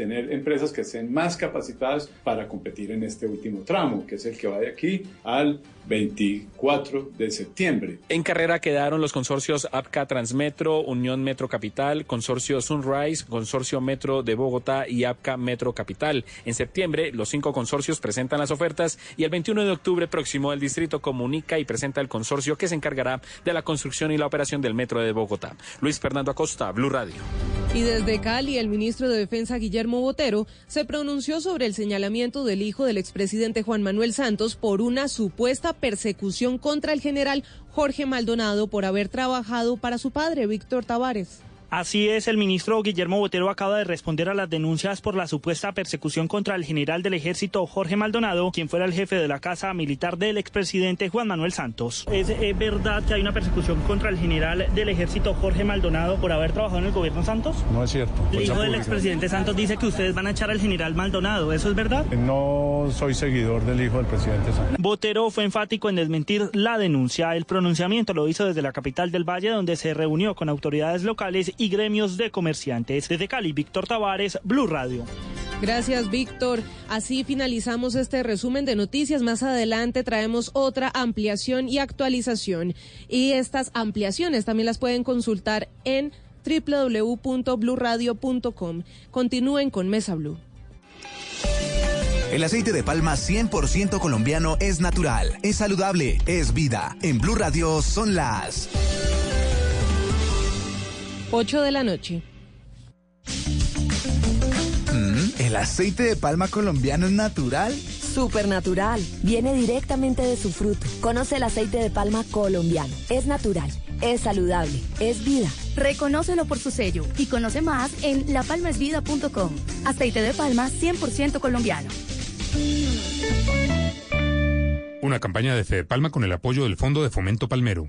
tener empresas que estén más capacitadas para competir en este último tramo, que es el que va de aquí al 24 de septiembre. En carrera quedaron los consorcios APCA Transmetro, Unión Metro Capital, Consorcio Sunrise, Consorcio Metro de Bogotá y APCA Metro Capital. En septiembre, los cinco consorcios presentan las ofertas y el 21 de octubre próximo el distrito comunica y presenta el consorcio que se encargará de la construcción y la operación del Metro de Bogotá. Luis Fernando Acosta, Blue Radio. Y desde Cali, el ministro de Defensa Guillermo Botero se pronunció sobre el señalamiento del hijo del expresidente Juan Manuel Santos por una supuesta persecución contra el general Jorge Maldonado por haber trabajado para su padre, Víctor Tavares. Así es, el ministro Guillermo Botero acaba de responder a las denuncias por la supuesta persecución contra el general del ejército Jorge Maldonado, quien fuera el jefe de la casa militar del expresidente Juan Manuel Santos. ¿Es, verdad que hay una persecución contra el general del ejército Jorge Maldonado por haber trabajado en el gobierno Santos? No es cierto. El hijo del expresidente Santos dice que ustedes van a echar al general Maldonado, ¿eso es verdad? No soy seguidor del hijo del presidente Santos. Botero fue enfático en desmentir la denuncia. El pronunciamiento lo hizo desde la capital del Valle, donde se reunió con autoridades locales y gremios de comerciantes. Desde Cali, Víctor Tavares, Blue Radio. Gracias, Víctor. Así finalizamos este resumen de noticias. Más adelante traemos otra ampliación y actualización. Y estas ampliaciones también las pueden consultar en www.bluradio.com. Continúen con Mesa Blue. El aceite de palma 100% colombiano es natural, es saludable, es vida. En Blue Radio son las 8 de la noche. Mm, ¿El aceite de palma colombiano es natural? Supernatural. Viene directamente de su fruto. Conoce el aceite de palma colombiano. Es natural, es saludable, es vida. Reconócelo por su sello y conoce más en lapalmasvida.com. Aceite de palma 100% colombiano. Una campaña de Fede Palma con el apoyo del Fondo de Fomento Palmero.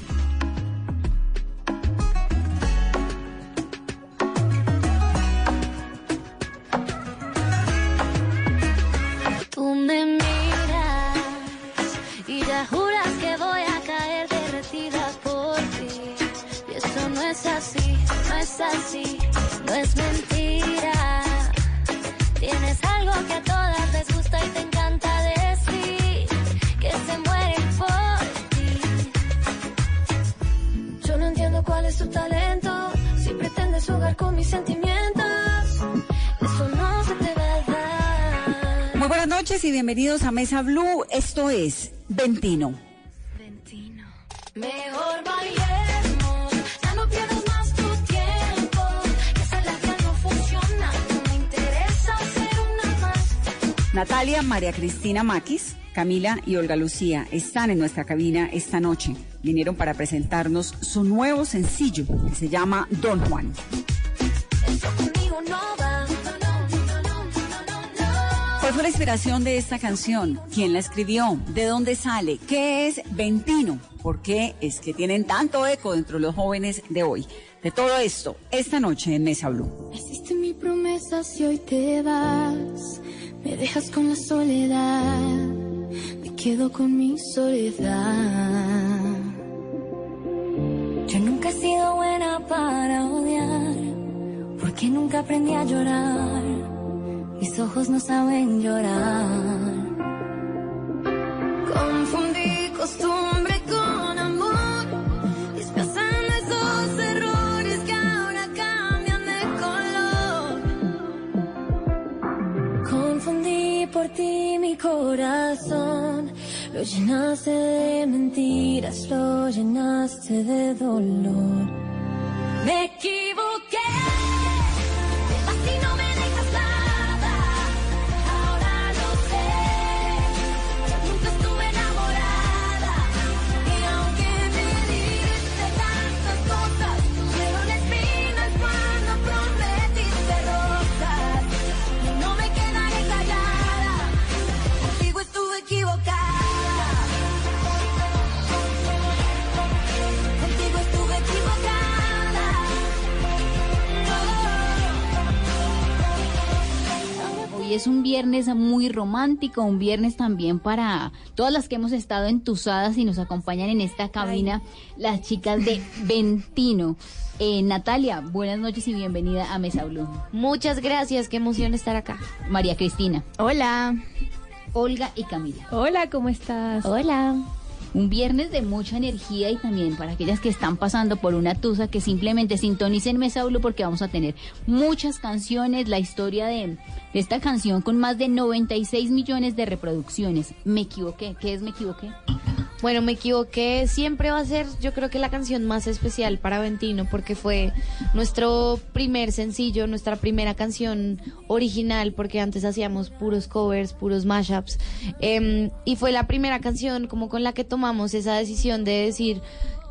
Bienvenidos a Mesa Blue. Esto es Ventino. Ventino. Mejor bailemos, ya no pierdas más tu tiempo. Que esa labia no funciona, no me interesa ser una más. Natalia, María Cristina Maquis, Camila y Olga Lucía están en nuestra cabina esta noche. Vinieron para presentarnos su nuevo sencillo que se llama Don Juan. Eso conmigo no ¿Cuál fue la inspiración de esta canción? ¿Quién la escribió? ¿De dónde sale? ¿Qué es Ventino? ¿Por qué es que tienen tanto eco dentro de los jóvenes de hoy? De todo esto, esta noche en Mesa Blue. Hiciste mi promesa si hoy te vas. Me dejas con la soledad. Me quedo con mi soledad. Yo nunca he sido buena para odiar. Porque nunca aprendí a llorar. Mis ojos no saben llorar. Confundí costumbre con amor. Disfrazando esos errores que ahora cambian de color. Confundí por ti mi corazón. Lo llenaste de mentiras, lo llenaste de dolor. Me equivoqué. Es un viernes muy romántico, un viernes también para todas las que hemos estado entusadas y nos acompañan en esta cabina, las chicas de Ventino. Eh, Natalia, buenas noches y bienvenida a Mesa Blue. Muchas gracias, qué emoción estar acá. María Cristina. Hola. Olga y Camila. Hola, ¿cómo estás? Hola. Un viernes de mucha energía y también para aquellas que están pasando por una tusa que simplemente sintonicen Mesa Blue porque vamos a tener muchas canciones, la historia de, de esta canción con más de 96 millones de reproducciones. Me equivoqué, ¿qué es Me equivoqué? Bueno, me equivoqué. Siempre va a ser, yo creo que la canción más especial para Ventino, porque fue nuestro primer sencillo, nuestra primera canción original, porque antes hacíamos puros covers, puros mashups. Em, y fue la primera canción como con la que tomamos esa decisión de decir,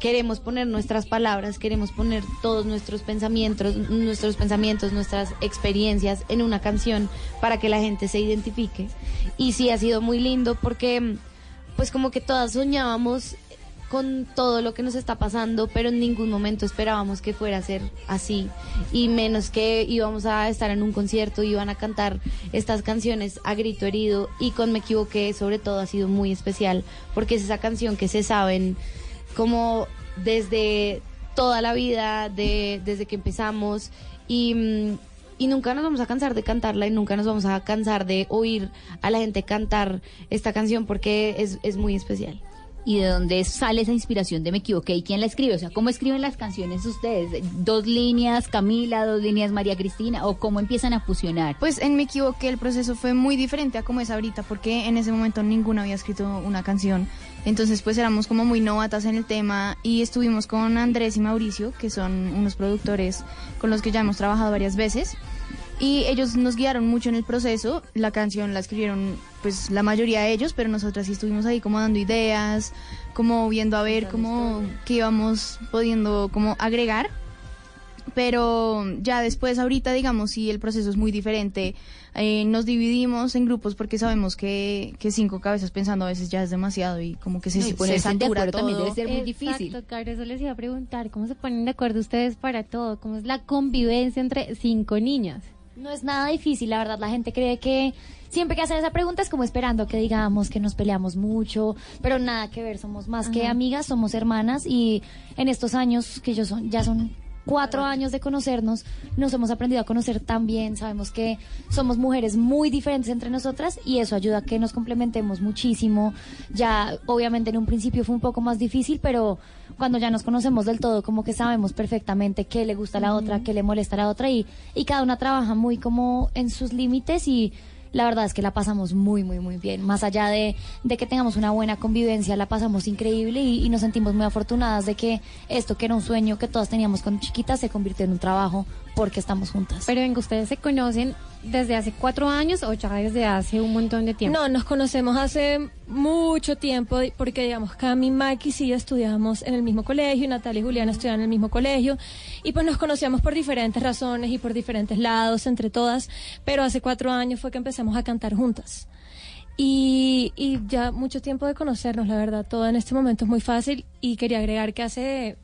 queremos poner nuestras palabras, queremos poner todos nuestros pensamientos, nuestros pensamientos, nuestras experiencias en una canción para que la gente se identifique. Y sí ha sido muy lindo porque pues como que todas soñábamos con todo lo que nos está pasando, pero en ningún momento esperábamos que fuera a ser así, y menos que íbamos a estar en un concierto, iban a cantar estas canciones a grito herido, y con Me equivoqué sobre todo ha sido muy especial, porque es esa canción que se saben como desde toda la vida, de, desde que empezamos, y, mm, y nunca nos vamos a cansar de cantarla y nunca nos vamos a cansar de oír a la gente cantar esta canción porque es, es muy especial. ¿Y de dónde sale esa inspiración de Me equivoqué y quién la escribe? O sea, ¿cómo escriben las canciones ustedes? ¿Dos líneas Camila, dos líneas María Cristina? ¿O cómo empiezan a fusionar? Pues en Me equivoqué el proceso fue muy diferente a como es ahorita porque en ese momento ninguna había escrito una canción. Entonces pues éramos como muy novatas en el tema y estuvimos con Andrés y Mauricio, que son unos productores con los que ya hemos trabajado varias veces. Y ellos nos guiaron mucho en el proceso. La canción la escribieron pues la mayoría de ellos, pero nosotras sí estuvimos ahí como dando ideas, como viendo a ver cómo qué íbamos pudiendo como agregar. Pero ya después ahorita digamos sí el proceso es muy diferente. Eh, nos dividimos en grupos porque sabemos que, que cinco cabezas pensando a veces ya es demasiado y como que se, No, se de satura acuerdo también todo. debe ser muy difícil. Exacto. Claro, eso les iba a preguntar, ¿cómo se ponen de acuerdo ustedes para todo? ¿Cómo es la convivencia entre cinco niñas? No es nada difícil, la verdad. La gente cree que siempre que hacen esa pregunta es como esperando que digamos que nos peleamos mucho, pero nada que ver. Somos más que amigas, somos hermanas y en estos años que yo son, ya son cuatro años de conocernos, nos hemos aprendido a conocer tan bien. Sabemos que somos mujeres muy diferentes entre nosotras y eso ayuda a que nos complementemos muchísimo. Ya, obviamente, en un principio fue un poco más difícil, pero cuando ya nos conocemos del todo, como que sabemos perfectamente qué le gusta a la otra, qué le molesta a la otra y, y cada una trabaja muy como en sus límites y la verdad es que la pasamos muy, muy, muy bien. Más allá de, de que tengamos una buena convivencia, la pasamos increíble y, y nos sentimos muy afortunadas de que esto que era un sueño que todas teníamos cuando chiquitas se convirtió en un trabajo porque estamos juntas. Pero venga, ustedes se conocen desde hace cuatro años o ya desde hace un montón de tiempo. No, nos conocemos hace mucho tiempo porque, digamos, Cami y Maki sí estudiábamos en el mismo colegio, Natalia y Juliana estudiaban en el mismo colegio y pues nos conocíamos por diferentes razones y por diferentes lados entre todas, pero hace cuatro años fue que empezamos a cantar juntas. Y, y ya mucho tiempo de conocernos, la verdad, todo en este momento es muy fácil y quería agregar que hace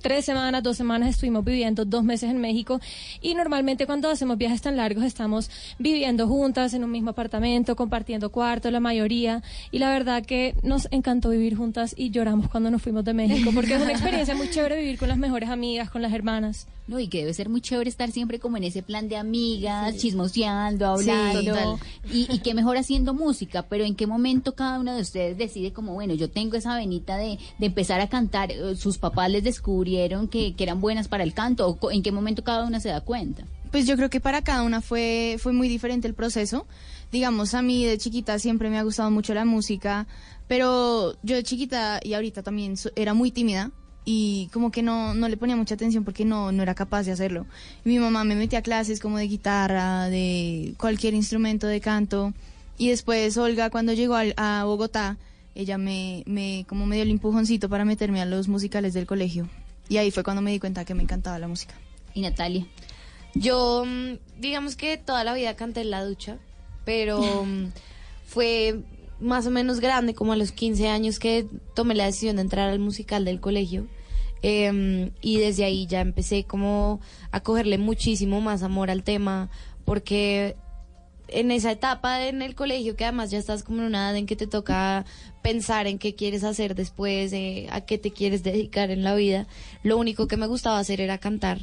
tres semanas, dos semanas estuvimos viviendo dos meses en México y normalmente cuando hacemos viajes tan largos estamos viviendo juntas en un mismo apartamento, compartiendo cuarto, la mayoría y la verdad que nos encantó vivir juntas y lloramos cuando nos fuimos de México porque es una experiencia muy chévere vivir con las mejores amigas, con las hermanas. No, y que debe ser muy chévere estar siempre como en ese plan de amigas, chismoseando, hablando. Sí, y, y qué mejor haciendo música, pero en qué momento cada uno de ustedes decide como, bueno, yo tengo esa venita de, de empezar a cantar, eh, sus papás les descubrieron que, que eran buenas para el canto, o en qué momento cada una se da cuenta. Pues yo creo que para cada una fue, fue muy diferente el proceso. Digamos, a mí de chiquita siempre me ha gustado mucho la música, pero yo de chiquita y ahorita también era muy tímida y como que no, no le ponía mucha atención porque no, no era capaz de hacerlo. Y mi mamá me metía a clases como de guitarra, de cualquier instrumento de canto. Y después Olga, cuando llegó al- a Bogotá, ella me, me, como me dio el empujoncito para meterme a los musicales del colegio. Y ahí fue cuando me di cuenta que me encantaba la música. ¿Y Natalia? Yo, mm, digamos que toda la vida canté en la ducha, pero mm, fue más o menos grande, como a los 15 años que tomé la decisión de entrar al musical del colegio. Em, y desde ahí ya empecé como a cogerle muchísimo más amor al tema, porque en esa etapa en el colegio que además ya estás como en una edad en que te toca pensar en qué quieres hacer después, eh, a qué te quieres dedicar en la vida, lo único que me gustaba hacer era cantar.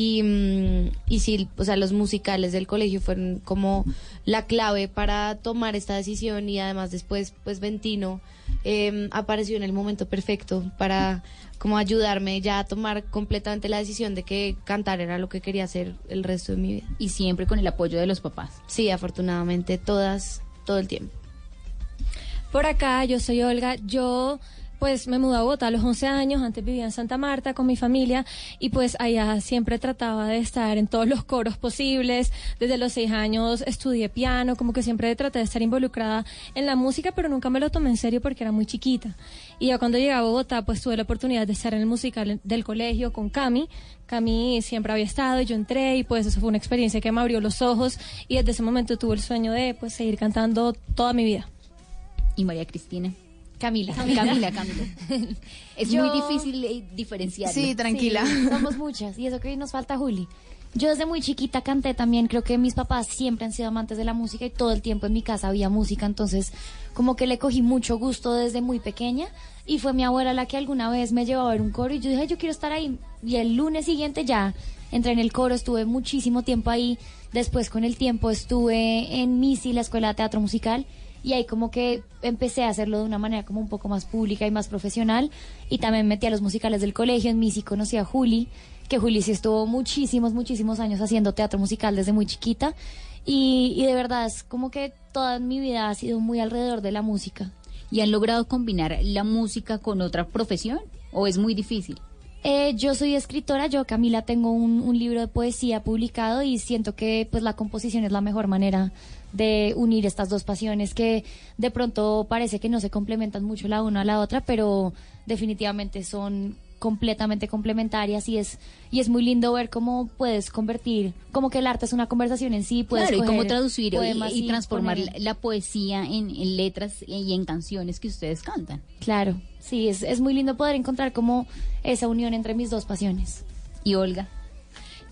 Y, mm, y sí, o sea, los musicales del colegio fueron como la clave para tomar esta decisión y además después, pues Ventino eh, apareció en el momento perfecto para como ayudarme ya a tomar completamente la decisión de que cantar era lo que quería hacer el resto de mi vida. Y siempre con el apoyo de los papás. Sí, afortunadamente, todas, todo el tiempo. Por acá, yo soy Olga. Yo pues me mudé a Bogotá a los 11 años, antes vivía en Santa Marta con mi familia y pues allá siempre trataba de estar en todos los coros posibles. Desde los 6 años estudié piano, como que siempre traté de estar involucrada en la música, pero nunca me lo tomé en serio porque era muy chiquita. Y ya cuando llegué a Bogotá, pues tuve la oportunidad de estar en el musical del colegio con Cami. Cami siempre había estado y yo entré y pues eso fue una experiencia que me abrió los ojos y desde ese momento tuve el sueño de pues seguir cantando toda mi vida. Y María Cristina. Camila. Camila, Camila. Es Yo- muy difícil eh, diferenciar. Sí, somos muchas. Y eso que nos falta Juli. Yo desde muy chiquita canté también. Creo que mis papás siempre han sido amantes de la música y todo el tiempo en mi casa había música. Entonces, como que le cogí mucho gusto desde muy pequeña. Y fue mi abuela la que alguna vez me llevó a ver un coro y yo dije, "Ay, yo quiero estar ahí. Y el lunes siguiente ya entré en el coro, estuve muchísimo tiempo ahí. Después, con el tiempo, estuve en MISI, la Escuela de Teatro Musical. Y ahí como que empecé a hacerlo de una manera como un poco más pública y más profesional. Y también metí a los musicales del colegio. En MISI conocí a Juli, que Juli sí estuvo muchísimos, muchísimos años haciendo teatro musical desde muy chiquita. Y, y de verdad es como que toda mi vida ha sido muy alrededor de la música. ¿Y han logrado combinar la música con otra profesión? ¿O es muy difícil? Eh, yo soy escritora, yo Camila tengo un, un libro de poesía publicado y siento que pues la composición es la mejor manera de unir estas dos pasiones que de pronto parece que no se complementan mucho la una a la otra, pero definitivamente son completamente complementarias y es y es muy lindo ver cómo puedes convertir como que el arte es una conversación en sí puedes claro, y cómo coger traducir y, transformar poner- la poesía en, en letras y en canciones que ustedes cantan. claro sí es, es muy lindo poder encontrar como esa unión entre mis dos pasiones y Olga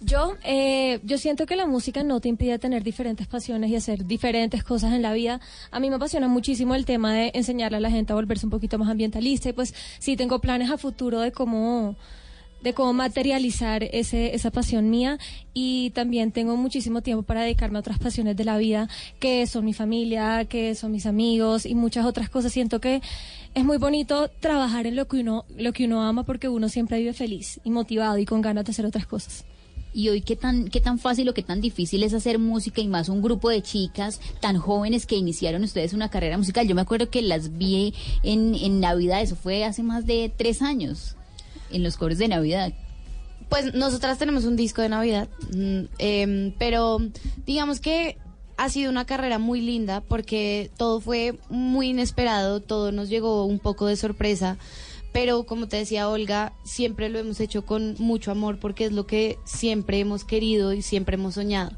Yo, eh, yo siento que la música no te impide tener diferentes pasiones y hacer diferentes cosas en la vida. A mí me apasiona muchísimo el tema de enseñarle a la gente a volverse un poquito más ambientalista y pues sí tengo planes a futuro de cómo de cómo materializar ese, esa pasión mía y también tengo muchísimo tiempo para dedicarme a otras pasiones de la vida que son mi familia, que son mis amigos y muchas otras cosas. Siento que es muy bonito trabajar en lo que uno, lo que uno ama porque uno siempre vive feliz y motivado y con ganas de hacer otras cosas. Y hoy, ¿qué tan, ¿qué tan fácil o qué tan difícil es hacer música y más un grupo de chicas tan jóvenes que iniciaron ustedes una carrera musical? Yo me acuerdo que las vi en, en Navidad, eso fue hace más de tres años, en los coros de Navidad. Pues nosotras tenemos un disco de Navidad, em, pero digamos que ha sido una carrera muy linda porque todo fue muy inesperado, todo nos llegó un poco de sorpresa, pero como te decía Olga, siempre lo hemos hecho con mucho amor porque es lo que siempre hemos querido y siempre hemos soñado.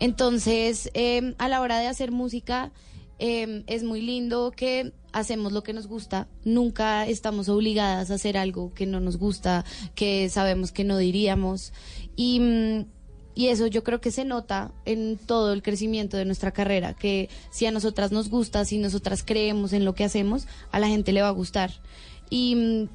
Entonces, em, a la hora de hacer música, em, es muy lindo que hacemos lo que nos gusta, nunca estamos obligadas a hacer algo que no nos gusta, que sabemos que no diríamos. Mm, y eso yo creo que se nota en todo el crecimiento de nuestra carrera, que si a nosotras nos gusta, si nosotras creemos en lo que hacemos, a la gente le va a gustar. Y mm,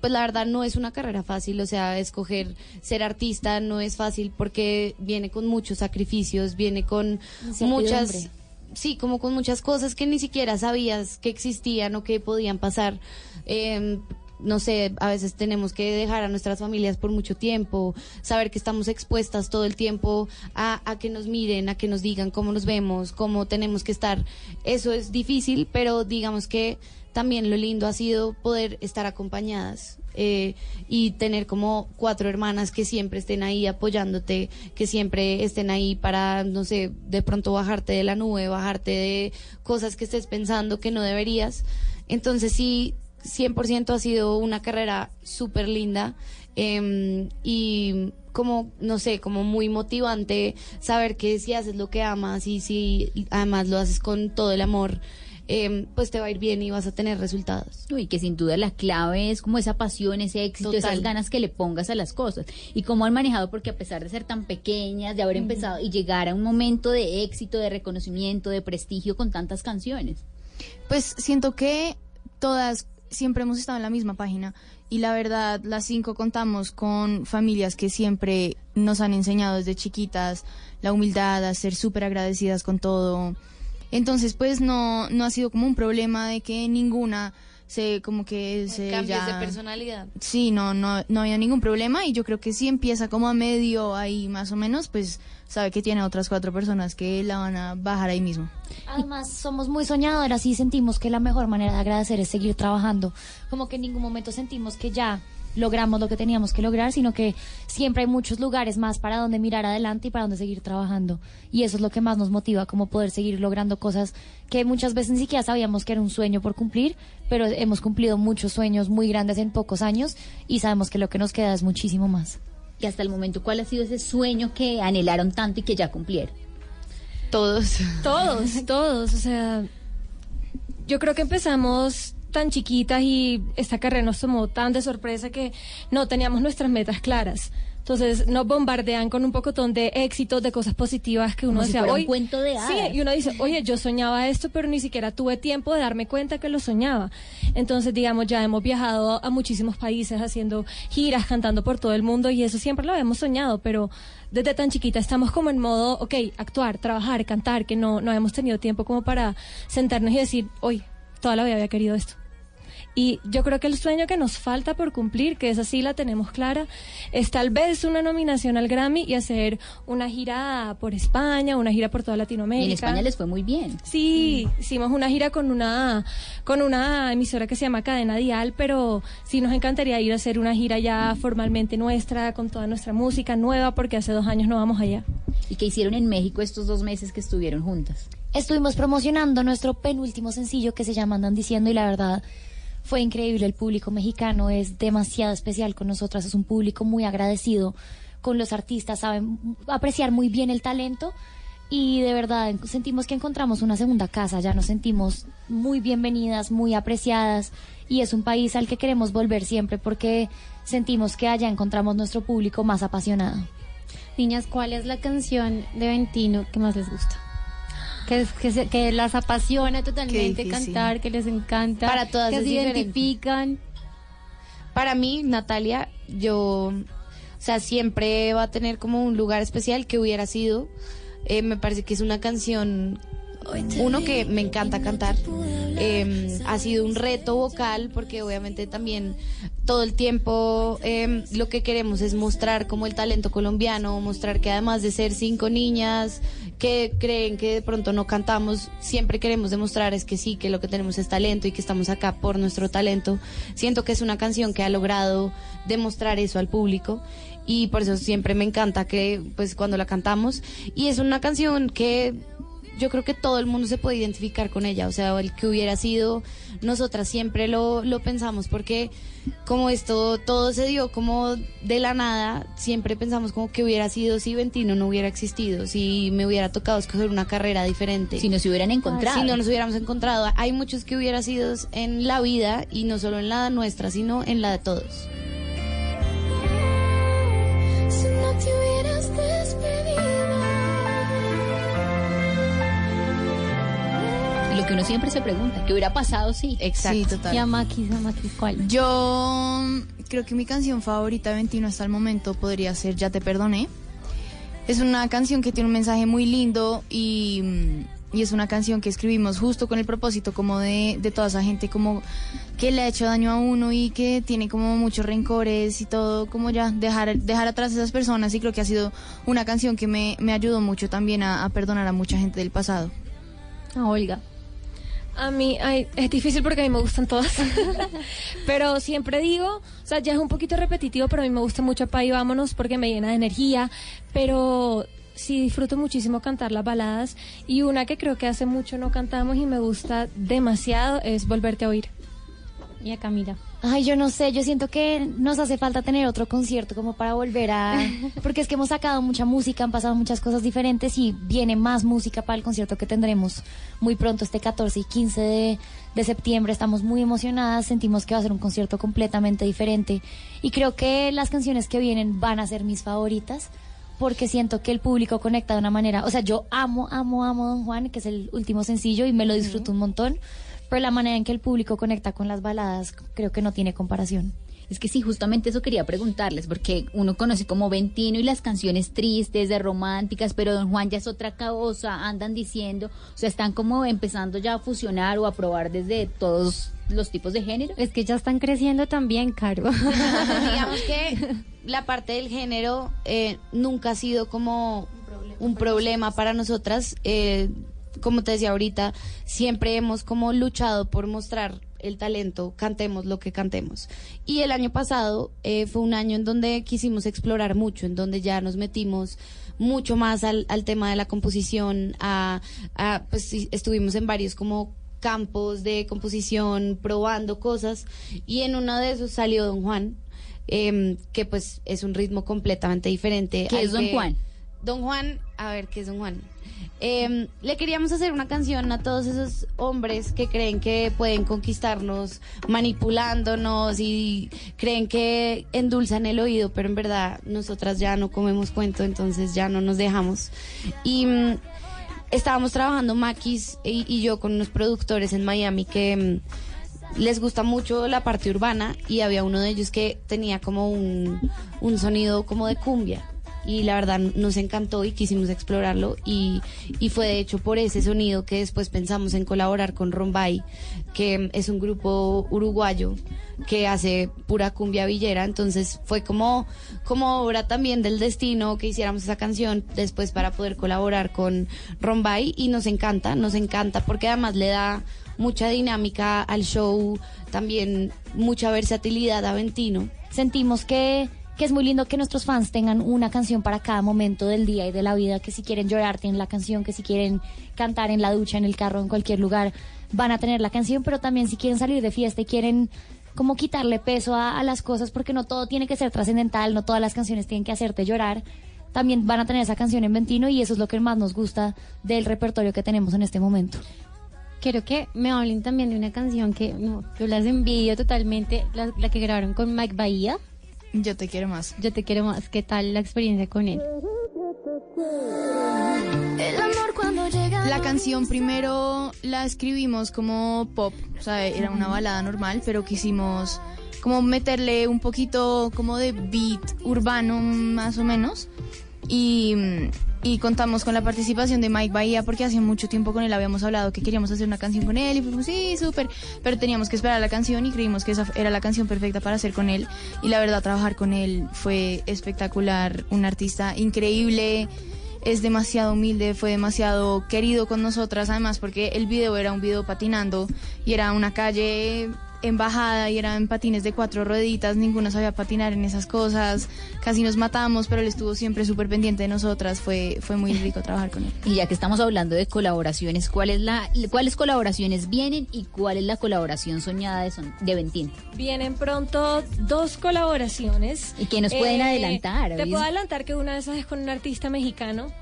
pues la verdad no es una carrera fácil, o sea, escoger ser artista no es fácil porque viene con muchos sacrificios, viene con muchas sí, como con muchas cosas que ni siquiera sabías que existían o que podían pasar. Eh, no sé, a veces tenemos que dejar a nuestras familias por mucho tiempo, saber que estamos expuestas todo el tiempo a, a que nos miren, a que nos digan cómo nos vemos, cómo tenemos que estar. Eso es difícil, pero digamos que también lo lindo ha sido poder estar acompañadas eh, y tener como cuatro hermanas que siempre estén ahí apoyándote, que siempre estén ahí para, no sé, de pronto bajarte de la nube, bajarte de cosas que estés pensando que no deberías. Entonces sí, 100% ha sido una carrera súper linda eh, y como, no sé, como muy motivante saber que si haces lo que amas y si además lo haces con todo el amor, eh, pues te va a ir bien y vas a tener resultados. Y que sin duda la clave es como esa pasión, ese éxito, Total. esas ganas que le pongas a las cosas. Y cómo han manejado, porque a pesar de ser tan pequeñas, de haber empezado y llegar a un momento de éxito, de reconocimiento, de prestigio con tantas canciones. Pues siento que todas siempre hemos estado en la misma página y la verdad las cinco contamos con familias que siempre nos han enseñado desde chiquitas la humildad, a ser súper agradecidas con todo. Entonces pues no, no ha sido como un problema de que ninguna se como que se Cambios ya- de personalidad. Sí, no, no, no había ningún problema y yo creo que si empieza como a medio ahí más o menos, pues sabe que tiene otras cuatro personas que la van a bajar ahí mismo. Además, somos muy soñadoras y sentimos que la mejor manera de agradecer es seguir trabajando. Como que en ningún momento sentimos que ya logramos lo que teníamos que lograr, sino que siempre hay muchos lugares más para donde mirar adelante y para donde seguir trabajando. Y eso es lo que más nos motiva, como poder seguir logrando cosas que muchas veces ni siquiera sabíamos que era un sueño por cumplir, pero hemos cumplido muchos sueños muy grandes en pocos años y sabemos que lo que nos queda es muchísimo más. Y hasta el momento, ¿cuál ha sido ese sueño que anhelaron tanto y que ya cumplieron? Todos. Todos, todos. O sea, yo creo que empezamos tan chiquitas y esta carrera nos tomó tan de sorpresa que no teníamos nuestras metas claras. Entonces nos bombardean con un pocotón de éxitos, de cosas positivas que uno Como si decía, fuera un cuento de Sí, hadas. y uno dice, oye, yo soñaba esto, pero ni siquiera tuve tiempo de darme cuenta que lo soñaba. Entonces, digamos, ya hemos viajado a muchísimos países haciendo giras, cantando por todo el mundo y eso siempre lo habíamos soñado, pero desde tan chiquita estamos como en modo, ok, actuar, trabajar, cantar, que no, no hemos tenido tiempo como para sentarnos y decir, hoy, toda la vida había querido esto. Y yo creo que el sueño que nos falta por cumplir, que esa sí la tenemos clara, es tal vez una nominación al Grammy y hacer una gira por España, una gira por toda Y Latinoamérica. en España les fue muy bien. Sí, hicimos una gira con una con una emisora que se llama Cadena Dial, pero sí nos encantaría ir a hacer una gira ya formalmente nuestra, con toda nuestra música nueva, porque hace dos años no vamos allá. ¿Y qué hicieron en México estos dos meses que estuvieron juntas? Estuvimos promocionando nuestro penúltimo sencillo que se llama Andan Diciendo y la verdad fue increíble. El público mexicano es demasiado especial con nosotras, es un público muy agradecido con los artistas, saben apreciar muy bien el talento y de verdad sentimos que encontramos una segunda casa, ya nos sentimos muy bienvenidas, muy apreciadas y es un país al que queremos volver siempre porque sentimos que allá encontramos nuestro público más apasionado. Niñas, ¿cuál es la canción de Ventino que más les gusta? Que, que, se- que las apasiona totalmente cantar, que les encanta, Para todas que se diferente. identifican. Para mí, Natalia, yo, o sea, siempre va a tener como un lugar especial que hubiera sido. Eh, me parece que es una canción, uno que me encanta cantar. Eh, ha sido un reto vocal porque obviamente también todo el tiempo eh, lo que queremos es mostrar como el talento colombiano, mostrar que además de ser cinco niñas que creen que de pronto no cantamos, siempre queremos demostrar es que sí, que lo que tenemos es talento y que estamos acá por nuestro talento. Siento que es una canción que ha logrado demostrar eso al público y por eso siempre me encanta que pues cuando la cantamos y es una canción que yo creo que todo el mundo se puede identificar con ella, o sea, el que hubiera sido, nosotras siempre lo, lo pensamos, porque como esto todo se dio como de la nada, siempre pensamos como que hubiera sido si Ventino no hubiera existido, si me hubiera tocado escoger una carrera diferente. Si nos hubieran encontrado. Si no nos hubiéramos encontrado. Hay muchos que hubiera sido en la vida, y no solo en la nuestra, sino en la de todos. Lo que uno siempre se pregunta, ¿qué hubiera pasado si? Sí, total. Y a Maquis, a Maquis, ¿cuál? Yo mm, creo que mi canción favorita de Ventino hasta el momento podría ser Ya te perdoné. Es una canción que tiene un mensaje muy lindo y, mm, y es una canción que escribimos justo con el propósito como de, de toda esa gente como que le ha hecho daño a uno y que tiene como muchos rencores y todo, como ya dejar, dejar atrás a esas personas y creo que ha sido una canción que me, me ayudó mucho también a, a perdonar a mucha gente del pasado. A Olga. A mí ay, es difícil porque a mí me gustan todas. pero siempre digo, o sea, ya es un poquito repetitivo, pero a mí me gusta mucho Pa' y Vámonos porque me llena de energía. Pero sí disfruto muchísimo cantar las baladas. Y una que creo que hace mucho no cantamos y me gusta demasiado es Volverte a oír. Y a Camila. Ay, yo no sé, yo siento que nos hace falta tener otro concierto como para volver a... Porque es que hemos sacado mucha música, han pasado muchas cosas diferentes y viene más música para el concierto que tendremos muy pronto, este 14 y 15 de, de septiembre. Estamos muy emocionadas, sentimos que va a ser un concierto completamente diferente y creo que las canciones que vienen van a ser mis favoritas porque siento que el público conecta de una manera, o sea, yo amo, amo, amo a Don Juan, que es el último sencillo y me lo disfruto un montón, pero la manera en que el público conecta con las baladas creo que no tiene comparación. Es que sí, justamente eso quería preguntarles, porque uno conoce como Ventino y las canciones tristes, de románticas, pero Don Juan ya es otra cosa, andan diciendo, o sea, están como empezando ya a fusionar o a probar desde todos los tipos de género. Es que ya están creciendo también, Caro. Digamos que la parte del género eh, nunca ha sido como un problema para nosotras. Eh, como te decía ahorita, siempre hemos como luchado por mostrar el talento, cantemos lo que cantemos. Y el año pasado eh, fue un año en donde quisimos explorar mucho, en donde ya nos metimos mucho más al, al tema de la composición, a, a, pues estuvimos en varios como campos de composición, probando cosas, y en uno de esos salió Don Juan, em, que pues es un ritmo completamente diferente. ¿Qué es Don que- Juan? Don Juan, a ver, ¿qué es Don Juan? Em, le queríamos hacer una canción a todos esos hombres que creen que pueden conquistarnos manipulándonos y creen que endulzan el oído, pero en verdad nosotras ya no comemos cuento, entonces ya no nos dejamos. Y mm, estábamos trabajando Maquis y, yo con unos productores en Miami que mm, les gusta mucho la parte urbana y había uno de ellos que tenía como un sonido como de cumbia y la verdad nos encantó y quisimos explorarlo y, y fue de hecho por ese sonido que después pensamos en colaborar con Rombay, que es un grupo uruguayo que hace pura cumbia villera, entonces fue como, como obra también del destino que hiciéramos esa canción después para poder colaborar con Rombay y nos encanta, nos encanta porque además le da mucha dinámica al show, también mucha versatilidad a Ventino. Sentimos que, que es muy lindo que nuestros fans tengan una canción para cada momento del día y de la vida, que si quieren llorar tienen la canción, que si quieren cantar en la ducha, en el carro, en cualquier lugar, van a tener la canción, pero también si quieren salir de fiesta y quieren como quitarle peso a, las cosas, porque no todo tiene que ser trascendental, no todas las canciones tienen que hacerte llorar. También van a tener esa canción en Ventino y eso es lo que más nos gusta del repertorio que tenemos en este momento. Quiero que me hablen también de una canción que no, yo las envidio totalmente, la, la que grabaron con Mike Bahía. Yo te quiero más. Yo te quiero más. ¿Qué tal la experiencia con él? El amor cuando llega. La canción primero la escribimos como pop, o sea, era una balada normal, pero quisimos como meterle un poquito como de beat urbano más o menos. Y, y contamos con la participación de Mike Bahía porque hace mucho tiempo con él habíamos hablado que queríamos hacer una canción con él y fuimos, sí, súper, pero teníamos que esperar la canción y creímos que esa era la canción perfecta para hacer con él. Y la verdad, trabajar con él fue espectacular, un artista increíble es demasiado humilde, fue demasiado querido con nosotras, además porque el video era un video patinando y era una calle en bajada y eran patines de cuatro rueditas, ninguno sabía patinar en esas cosas, casi nos matamos, pero él estuvo siempre súper pendiente de nosotras, fue, fue muy rico trabajar con él. Y ya que estamos hablando de colaboraciones, ¿cuál es la, ¿cuáles colaboraciones vienen y cuál es la colaboración soñada de, son, de Ventín? Vienen pronto dos colaboraciones. ¿Y qué nos pueden adelantar? Te puedo adelantar que una de esas es con un artista mexicano.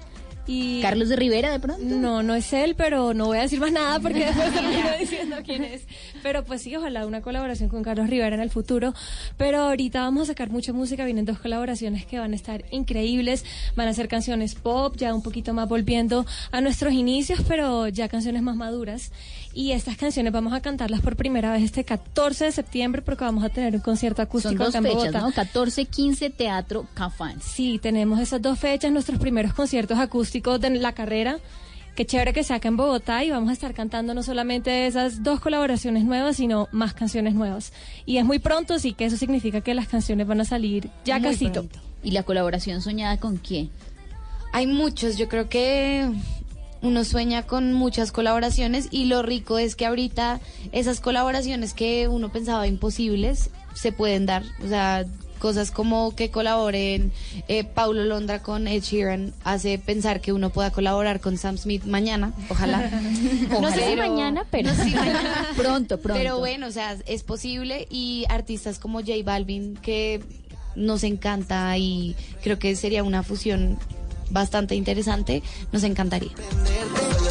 Y ¿Carlos de Rivera de pronto? No, no es él, pero no voy a decir más nada porque después termino diciendo quién es. Pero pues sí, ojalá una colaboración con Carlos Rivera en el futuro. Pero ahorita vamos a sacar mucha música, vienen dos colaboraciones que van a estar increíbles. Van a ser canciones pop, ya un poquito más volviendo a nuestros inicios, pero ya canciones más maduras. Y estas canciones vamos a cantarlas por primera vez este 14 de septiembre porque vamos a tener un concierto acústico Son dos acá en fechas, Bogotá. ¿no? 14, 15, Teatro Cafán. Sí, tenemos esas dos fechas, nuestros primeros conciertos acústicos de la carrera. Qué chévere que se acá en Bogotá y vamos a estar cantando no solamente esas dos colaboraciones nuevas, sino más canciones nuevas. Y es muy pronto, así que eso significa que las canciones van a salir ya Muy casito. pronto. ¿Y la colaboración soñada con quién? Hay muchos, yo creo que uno sueña con muchas colaboraciones y lo rico es que ahorita esas colaboraciones que uno pensaba imposibles se pueden dar. O sea, cosas como que colaboren eh, Paulo Londra con Ed Sheeran hace pensar que uno pueda colaborar con Sam Smith mañana, ojalá. No sé si mañana, pero- no sé si mañana. Pronto, pronto. Pero bueno, o sea, es posible y artistas como J Balvin que nos encanta y creo que sería una fusión bastante interesante, nos encantaría.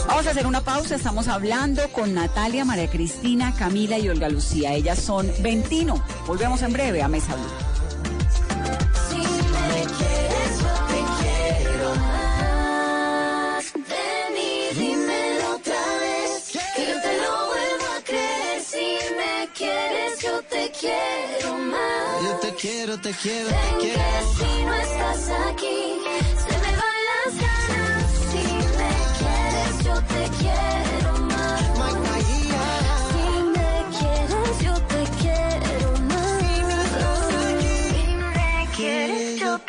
Vamos a hacer una pausa. Estamos hablando con Natalia, María Cristina, Camila y Olga Lucía. Ellas son Ventino. Volvemos en breve a Mesa Blue. Si me quieres, yo te quiero más. Ven y dímelo otra vez, que yo te lo vuelvo a creer. Si me quieres, yo te quiero más. Yo te quiero, te quiero, Ven te que quiero. si no estás aquí,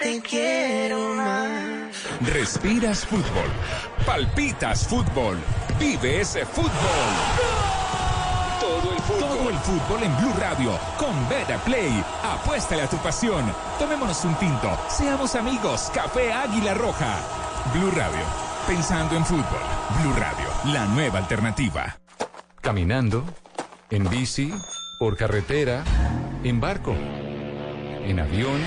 te quiero más. Respiras fútbol, palpitas fútbol, vives fútbol. Todo el fútbol. Todo el fútbol en Blue Radio con Beta Play. Apuéstale a tu pasión. Tomémonos un tinto. Seamos amigos. Café Águila Roja. Blue Radio. Pensando en fútbol. Blue Radio. La nueva alternativa. Caminando, en bici, por carretera, en barco, en avión.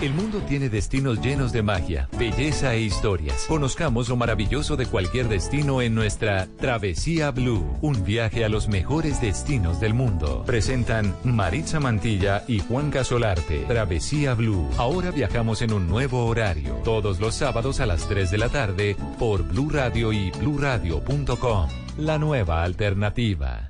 El mundo tiene destinos llenos de magia, belleza e historias. Conozcamos lo maravilloso de cualquier destino en nuestra Travesía Blue, un viaje a los mejores destinos del mundo. Presentan Maritza Mantilla y Juan Casolarte. Travesía Blue. Ahora viajamos en un nuevo horario, todos los sábados a las 3 de la tarde por Blue Radio y bluradio.com. La nueva alternativa.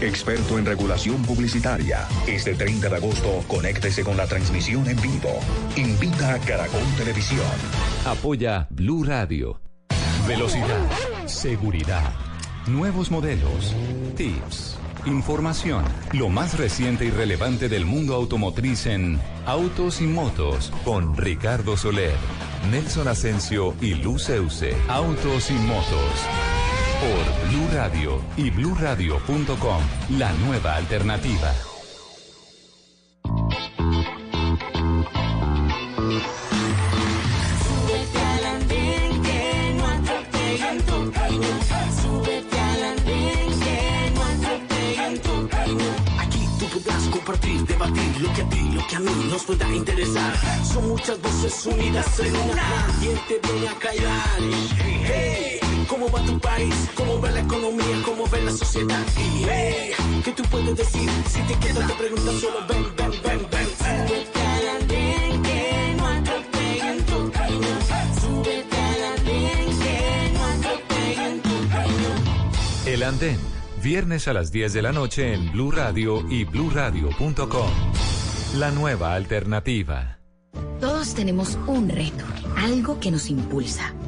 experto en regulación publicitaria. Este 30 de agosto, conéctese con la transmisión en vivo. Invita a Caracol Televisión. Apoya Blue Radio. Velocidad, seguridad, nuevos modelos, tips, información, lo más reciente y relevante del mundo automotriz en Autos y Motos con Ricardo Soler, Nelson Asensio y Luz Euse. Autos y Motos por Blue Radio y bluradio.com, la nueva alternativa. Súbete al andén que no atropellen tu camino. Súbete al andén que no atropellen tu camino. Aquí tú podrás compartir, debatir lo que a ti, lo que a mí nos pueda interesar. Son muchas voces unidas en una. ¿Quién te viene a callar? Hey, ¿cómo va tu país? ¿Cómo va la economía? ¿Cómo va la sociedad? Y hey, ¿qué tú puedes decir? Si te quedas te preguntas solo ven, ven, ven, ven. Súbete que no atropellen tu camino. Súbete que no atropellen tu camino. El Andén, viernes a las 10 de la noche en Blue Radio y bluradio.com. La nueva alternativa. Todos tenemos un reto, algo que nos impulsa,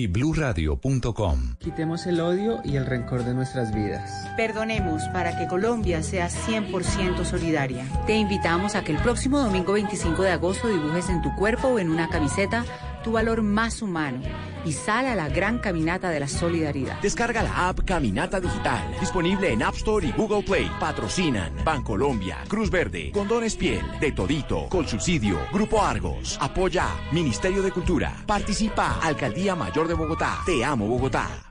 y bluradio.com. Quitemos el odio y el rencor de nuestras vidas. Perdonemos para que Colombia sea 100% solidaria. Te invitamos a que el próximo domingo 25 de agosto dibujes en tu cuerpo o en una camiseta tu valor más humano y sal a la gran caminata de la solidaridad. Descarga la app Caminata Digital, disponible en App Store y Google Play. Patrocinan Bancolombia, Cruz Verde, Condones Piel, De Todito, Colsubsidio, Grupo Argos, Apoya, Ministerio de Cultura, Participa, Alcaldía Mayor de Bogotá. Te amo Bogotá.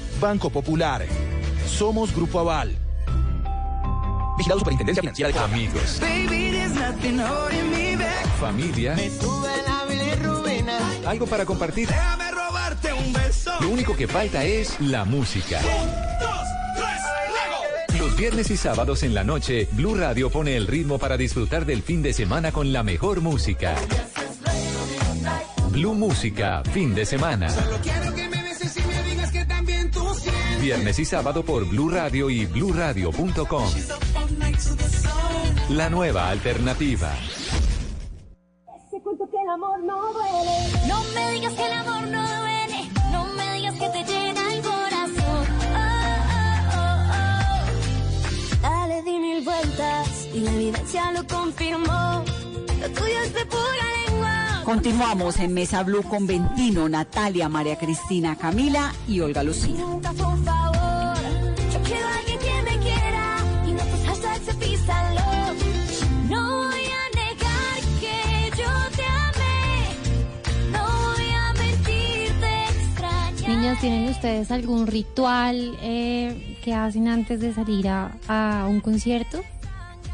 Banco Popular. Somos Grupo Aval. Vigilado Superintendencia Financiera de Colombia. Amigos, familia, algo para compartir. Lo único que falta es la música. Los viernes y sábados en la noche, Blue Radio pone el ritmo para disfrutar del fin de semana con la mejor música. Blue Música, fin de semana. Viernes y sábado por Blue Radio y bluradio.com. La nueva alternativa. que el amor no duele. No me digas que el amor no duele. No me digas que te llena el corazón. Oh, oh, oh, oh. Dale, di mil vueltas y la evidencia lo confirmó. Lo tuyo es de pura. Continuamos en Mesa Blue con Ventino, Natalia, María Cristina, Camila y Olga Lucía. Niñas, ¿tienen ustedes algún ritual eh, que hacen antes de salir a, a un concierto?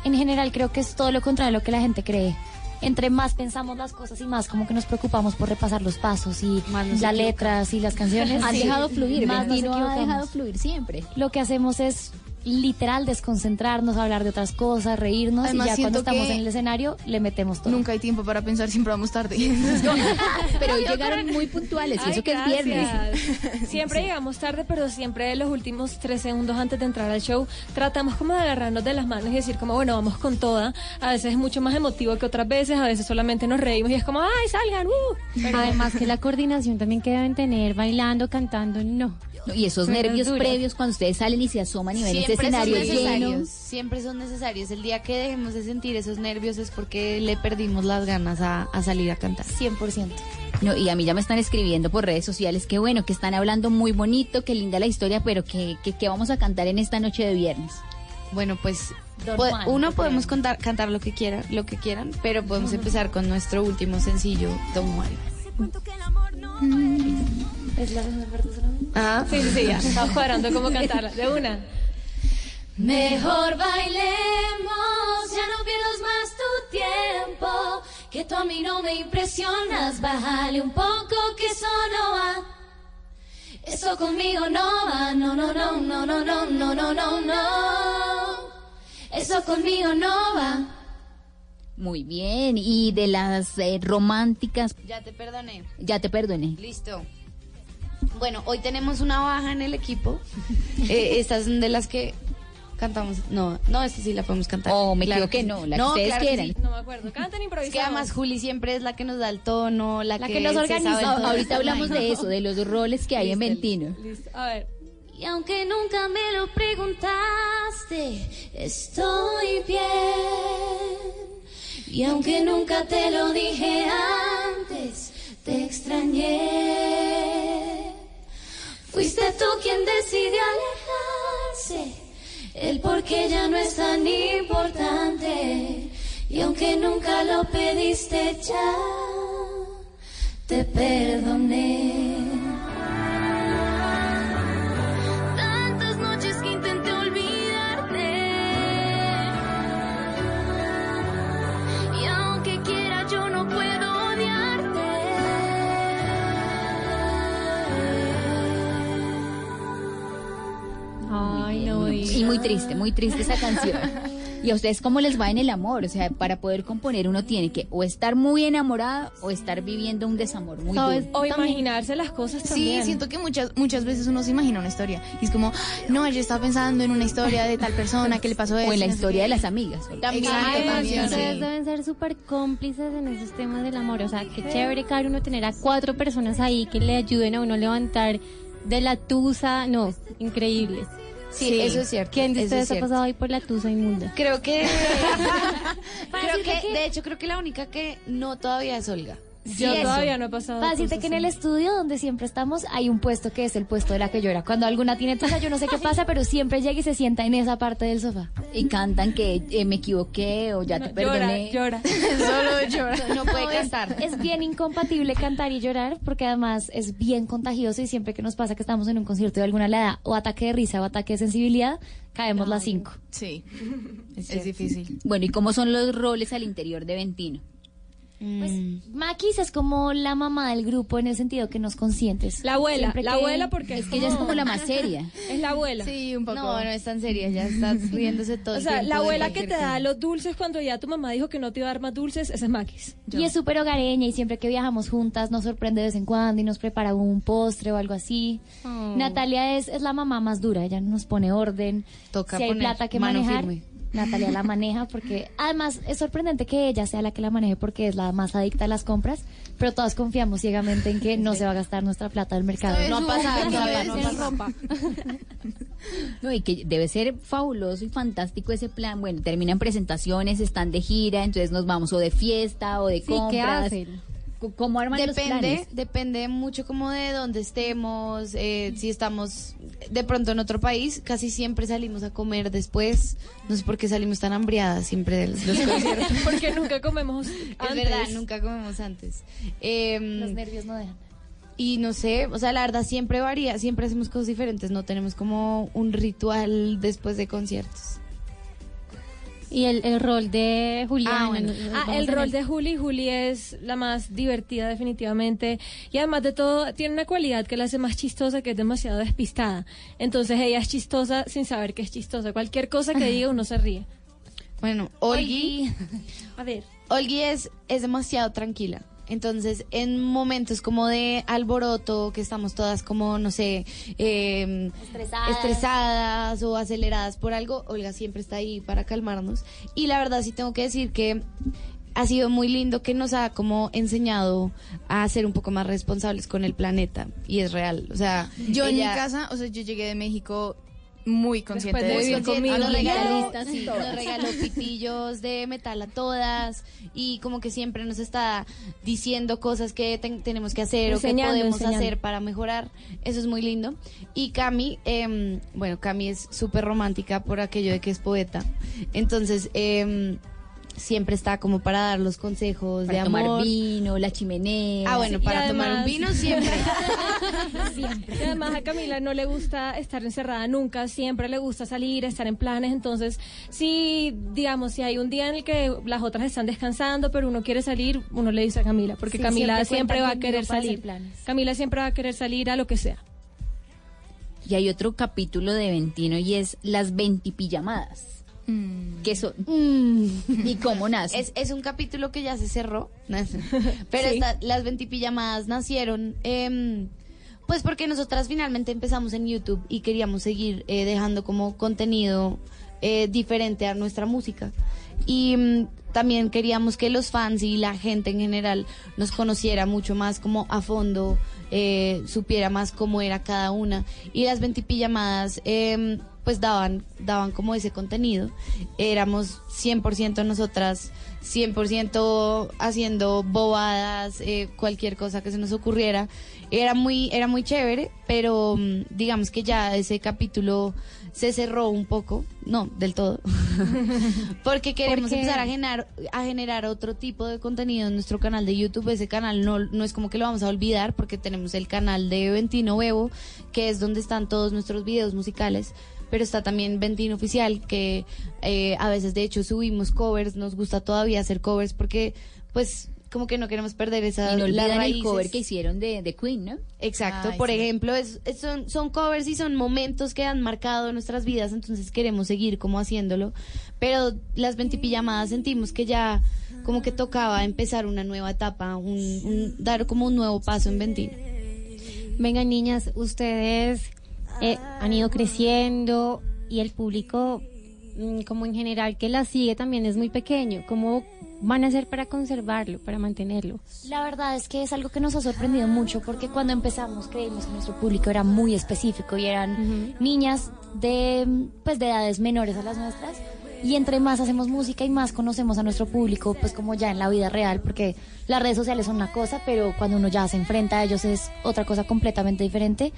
En general creo que es todo lo contrario a lo que la gente cree. Entre más pensamos las cosas y más como que nos preocupamos por repasar los pasos y las letras y las canciones. Han sí, dejado fluir, más nos Ventino ha dejado fluir siempre. Lo que hacemos es literal desconcentrarnos, hablar de otras cosas, reírnos Además, y ya cuando estamos en el escenario le metemos todo. Nunca hay tiempo para pensar, siempre vamos tarde. Pero hoy llegaron muy puntuales y eso que es gracias. viernes. Siempre llegamos tarde, pero siempre los últimos tres segundos antes de entrar al show tratamos como de agarrarnos de las manos y decir como, bueno, vamos con toda. A veces es mucho más emotivo que otras veces, a veces solamente nos reímos y es como, ay, salgan, uh. Pero- Además que la coordinación también que deben tener bailando, cantando, no. No, Y esos nervios duras. previos cuando ustedes salen y se asoman y ven ese Siempre son escenario lleno. siempre son necesarios. El día que dejemos de sentir esos nervios es porque le perdimos las ganas a, a salir a cantar. 100%. No, y a mí ya me están escribiendo por redes sociales que bueno, que están hablando muy bonito, que linda la historia, pero que, que, que vamos a cantar en esta noche de viernes. Bueno, pues Don po- Juan, uno ¿qué podemos contar, cantar lo que quiera, lo que quieran, pero podemos empezar con nuestro último sencillo, Don Juan. ¿Es la segunda parte solamente? Ah, Sí, sí, sí, ya. Estamos cuadrando cómo cantarla. De una. Mejor bailemos, ya no pierdas más tu tiempo. Que tú a mí no me impresionas, bájale un poco que eso no va. Eso conmigo no va, no, no, no, no, no, no, no, no, no, no. Eso conmigo no va. Muy bien, y de las eh, románticas, Ya te perdoné. ya te perdoné. Listo. Bueno, hoy tenemos una baja en el equipo. Eh, estas son de las que cantamos. No, no, esta sí la podemos cantar. Oh, me Claro equivoqué, sí. no, la que ustedes claro quieran. sí. No me acuerdo. Cantan Es improvisado. que además Juli siempre es la que nos da el tono, la, La que, que nos organiza. Ahorita hablamos de eso, de los roles que hay en Ventino. Listo. A ver. Y aunque nunca me lo preguntaste, estoy bien. Y aunque nunca te lo dije antes, te extrañé. Fuiste tú quien decidió alejarse. El por qué ya no es tan importante. Y aunque nunca lo pediste ya, te perdoné. Y muy triste, muy triste esa canción. ¿Y a ustedes cómo les va en el amor? O sea, para poder componer uno tiene que o estar muy enamorado o estar viviendo un desamor muy duro. O imaginarse las cosas Sí, también. siento que muchas muchas veces uno se imagina una historia y es como, no, yo estaba pensando en una historia de tal persona que le pasó eso. O en la historia de las amigas. También, Ay, también, ustedes sí. deben ser súper cómplices en esos temas del amor. O sea, qué chévere cada uno tener a cuatro personas ahí que le ayuden a uno a levantar de la tusa. No, increíble. Sí, eso es cierto, ¿Quién de ustedes es ha pasado ahí por la tusa inmunda? Creo que. creo que- de hecho, creo que la única que no todavía es Olga. Yo eso. todavía no he pasado. Para decirte que en el estudio donde siempre estamos hay un puesto que es el puesto de la que llora. Cuando alguna tiene tusa, yo no sé qué pasa, pero siempre llega y se sienta en esa parte del sofá. Y cantan que eh, me equivoqué o ya te perdoné. Llora, llora. Solo llora. No puede No, es- cantar. Es, bien incompatible cantar y llorar porque además es bien contagioso y siempre que nos pasa que estamos en un concierto de alguna edad o ataque de risa o ataque de sensibilidad, caemos las cinco. Sí, es, difícil. Bueno, ¿y cómo son los roles al interior de Ventino? Pues Maquis es como la mamá del grupo en el sentido que nos consientes. La abuela, Siempre la que- abuela porque Es que ella es como la más seria. Es la abuela. Sí, un poco. No, no es tan seria, ya estás riéndose todo O el sea, tiempo la de abuela que cualquier te da cosa. los dulces cuando ya tu mamá dijo que no te iba a dar más dulces, ese es Maquis. Y es súper hogareña y siempre que viajamos juntas nos sorprende de vez en cuando y nos prepara un postre o algo así. Oh. Natalia es, es la mamá más dura, ella nos pone orden. Toca si hay poner plata que mano manejar, firme. Natalia la maneja porque además es sorprendente que ella sea la que la maneje porque es la más adicta a las compras, pero todas confiamos ciegamente en que no se va a gastar nuestra plata del mercado. No ha pasado, ropa. No, y que debe ser fabuloso y fantástico ese plan. Bueno, terminan presentaciones, están de gira, entonces nos vamos o de fiesta o de Sí, ¿qué compras. hacen? ¿Cómo arman los Depende, planes? depende mucho como de dónde estemos, eh, si estamos de pronto en otro país, casi siempre salimos a comer después, no sé por qué salimos tan hambriadas siempre de los, los conciertos. Porque nunca comemos Es antes. verdad, nunca comemos antes. Em, Los nervios no dejan. y no sé, o sea, la verdad siempre varía, siempre hacemos cosas diferentes, no tenemos como un ritual después de conciertos. Y el, el rol de Julián. Ah, bueno. Ah, el rol de Juli, Juli es la más divertida definitivamente y además de todo tiene una cualidad que la hace más chistosa que es demasiado despistada. Entonces ella es chistosa sin saber que es chistosa. Cualquier cosa que diga uno se ríe. Bueno, Olgi, A ver. Olgi es, es demasiado tranquila. Entonces, en momentos como de alboroto, que estamos todas como, no sé, eh, Estresadas. estresadas o aceleradas por algo, Olga siempre está ahí para calmarnos. Y la verdad sí tengo que decir que ha sido muy lindo que nos ha como enseñado a ser un poco más responsables con el planeta. Y es real. O sea, Yo en mi casa, o sea, yo llegué de México muy consciente Después de de vivir eso. conmigo. nos regaló, sí, nos regaló pitillos de metal a todas y como que siempre nos está diciendo cosas que ten- tenemos que hacer Enseñando, o que podemos enseñando. hacer para mejorar. Eso es muy lindo. Y Cami, em, bueno, Cami es súper romántica por aquello de que es poeta. Entonces, em, siempre está como para dar los consejos Para de tomar amor. vino, la chimenea. Ah, bueno, para tomar un además- vino siempre. Y además a Camila no le gusta estar encerrada nunca, siempre le gusta salir, estar en planes, entonces si, digamos, si hay un día en el que las otras están descansando, pero uno quiere salir, uno le dice a Camila, porque Sí, Camila siempre siempre, va a querer salir. Camila siempre va a querer salir a lo que sea. Y hay otro capítulo de Ventino y es las ventipijamadas. ¿Qué son? ¿Y cómo nace? Es, es un capítulo que ya se cerró. Pero Sí. esta- las nacieron, em, pues porque nosotras finalmente empezamos en YouTube y queríamos seguir eh, dejando como contenido eh, diferente a nuestra música. Y mm, también queríamos que los fans y la gente en general nos conociera mucho más como a fondo, eh, supiera más cómo era cada una. Y las ventipijamadas, em, pues daban, daban como ese contenido. Éramos 100% nosotras, 100% haciendo bobadas, eh, cualquier cosa que se nos ocurriera. Era muy, era muy chévere, pero mm, digamos que ya ese capítulo se cerró un poco, no, del todo, porque queremos empezar a generar, a generar otro tipo de contenido en nuestro canal de YouTube. Ese canal no, no es como que lo vamos a olvidar porque tenemos el canal de Ventino Bebo, que es donde están todos nuestros videos musicales. Pero está también Ventino Oficial, que eh, a veces de hecho subimos covers, nos gusta todavía hacer covers porque pues como que no queremos perder esa Y no olvidan el cover que hicieron de, de Queen, ¿no? Exacto, Ay, por sí. ejemplo, es, es- son, son covers y son momentos que han marcado nuestras vidas, entonces queremos seguir como haciéndolo, pero las 20 pijamadas sentimos que ya como que tocaba empezar una nueva etapa, un, un- dar como un nuevo paso en Ventino. Vengan niñas, ustedes eh, han ido creciendo y el público, mm, como en general que la sigue, también es muy pequeño. ¿Cómo van a hacer para conservarlo, para mantenerlo? La verdad es que es algo que nos ha sorprendido mucho porque cuando empezamos creímos que nuestro público era muy específico y eran niñas de pues de edades menores a las nuestras y entre más hacemos música y más conocemos a nuestro público pues como ya en la vida real porque las redes sociales son una cosa pero cuando uno ya se enfrenta a ellos es otra cosa completamente diferente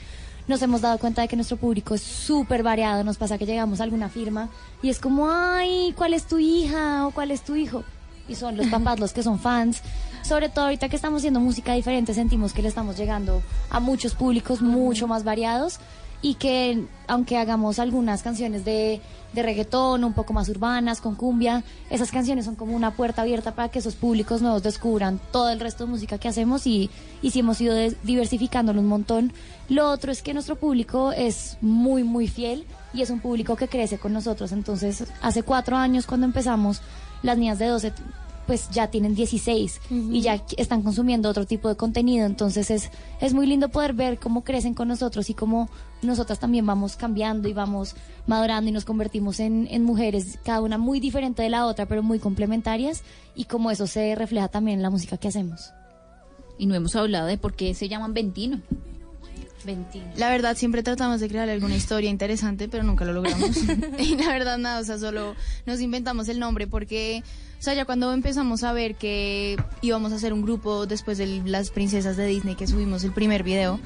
nos hemos dado cuenta de que nuestro público es súper variado nos pasa que llegamos a alguna firma y es como ay cuál es tu hija o cuál es tu hijo y son los papás los que son fans. Sobre todo ahorita que estamos haciendo música diferente, sentimos que le estamos llegando a muchos públicos mucho más variados y que aunque hagamos algunas canciones de, de reggaetón, un poco más urbanas, con cumbia, esas canciones son como una puerta abierta para que esos públicos nuevos descubran todo el resto de música que hacemos y, y sí hemos ido diversificándolo un montón. Lo otro es que nuestro público es muy, muy fiel y es un público que crece con nosotros. Entonces, hace cuatro años cuando empezamos, las niñas de 12 pues ya tienen 16 y ya están consumiendo otro tipo de contenido. Entonces es, es muy lindo poder ver cómo crecen con nosotros y cómo nosotras también vamos cambiando y vamos madurando y nos convertimos en, en mujeres, cada una muy diferente de la otra, pero muy complementarias y cómo eso se refleja también en la música que hacemos. Y no hemos hablado de por qué se llaman Ventino. La verdad, siempre tratamos de crear alguna historia interesante, pero nunca lo logramos. y la verdad, nada, o sea, solo nos inventamos el nombre porque, o sea, ya cuando empezamos a ver que íbamos a hacer un grupo después de las princesas de Disney que subimos el primer video,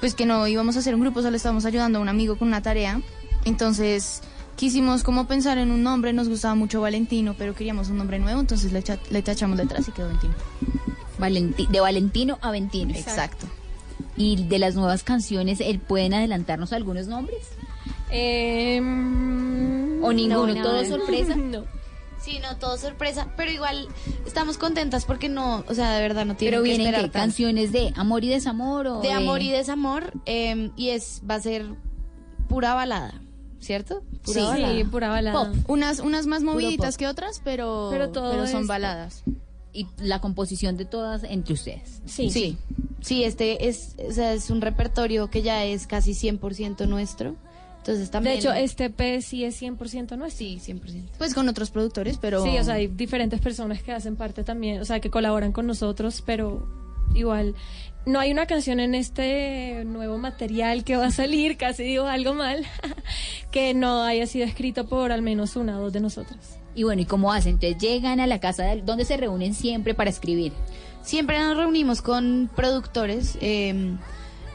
pues que no íbamos a hacer un grupo, solo estábamos ayudando a un amigo con una tarea. Entonces, quisimos como pensar en un nombre, nos gustaba mucho Valentino, pero queríamos un nombre nuevo, entonces le, echa- le tachamos detrás y quedó Valentino. Valenti- de Valentino a Ventino. Exacto. Y de las nuevas canciones, ¿él pueden adelantarnos algunos nombres? ¿O ninguno? no, ¿Todo sorpresa? no. Sí, no, todo sorpresa, pero igual estamos contentas porque no, o sea, de verdad no tienen Pero que vienen esperar canciones de amor y desamor o de amor y desamor eh, y es va a ser pura balada, ¿cierto? Pura Sí, balada. sí, pura balada. Pop. Unas, unas más moviditas que otras, pero, Pero todo son es- baladas. Y la composición de todas entre ustedes. Sí. Sí. Sí, este es, o sea, es un repertorio que ya es casi 100% nuestro. Entonces también De hecho, este P sí es 100% nuestro. Sí, 100%. Pues con otros productores, pero... Sí, o sea, hay diferentes personas que hacen parte también, o sea, que colaboran con nosotros, pero igual no hay una canción en este nuevo material que va a salir, casi digo algo mal, que no haya sido escrito por al menos una o dos de nosotras. Y bueno, ¿y cómo hacen? Entonces llegan a la casa de, donde se reúnen siempre para escribir. Siempre nos reunimos con productores eh,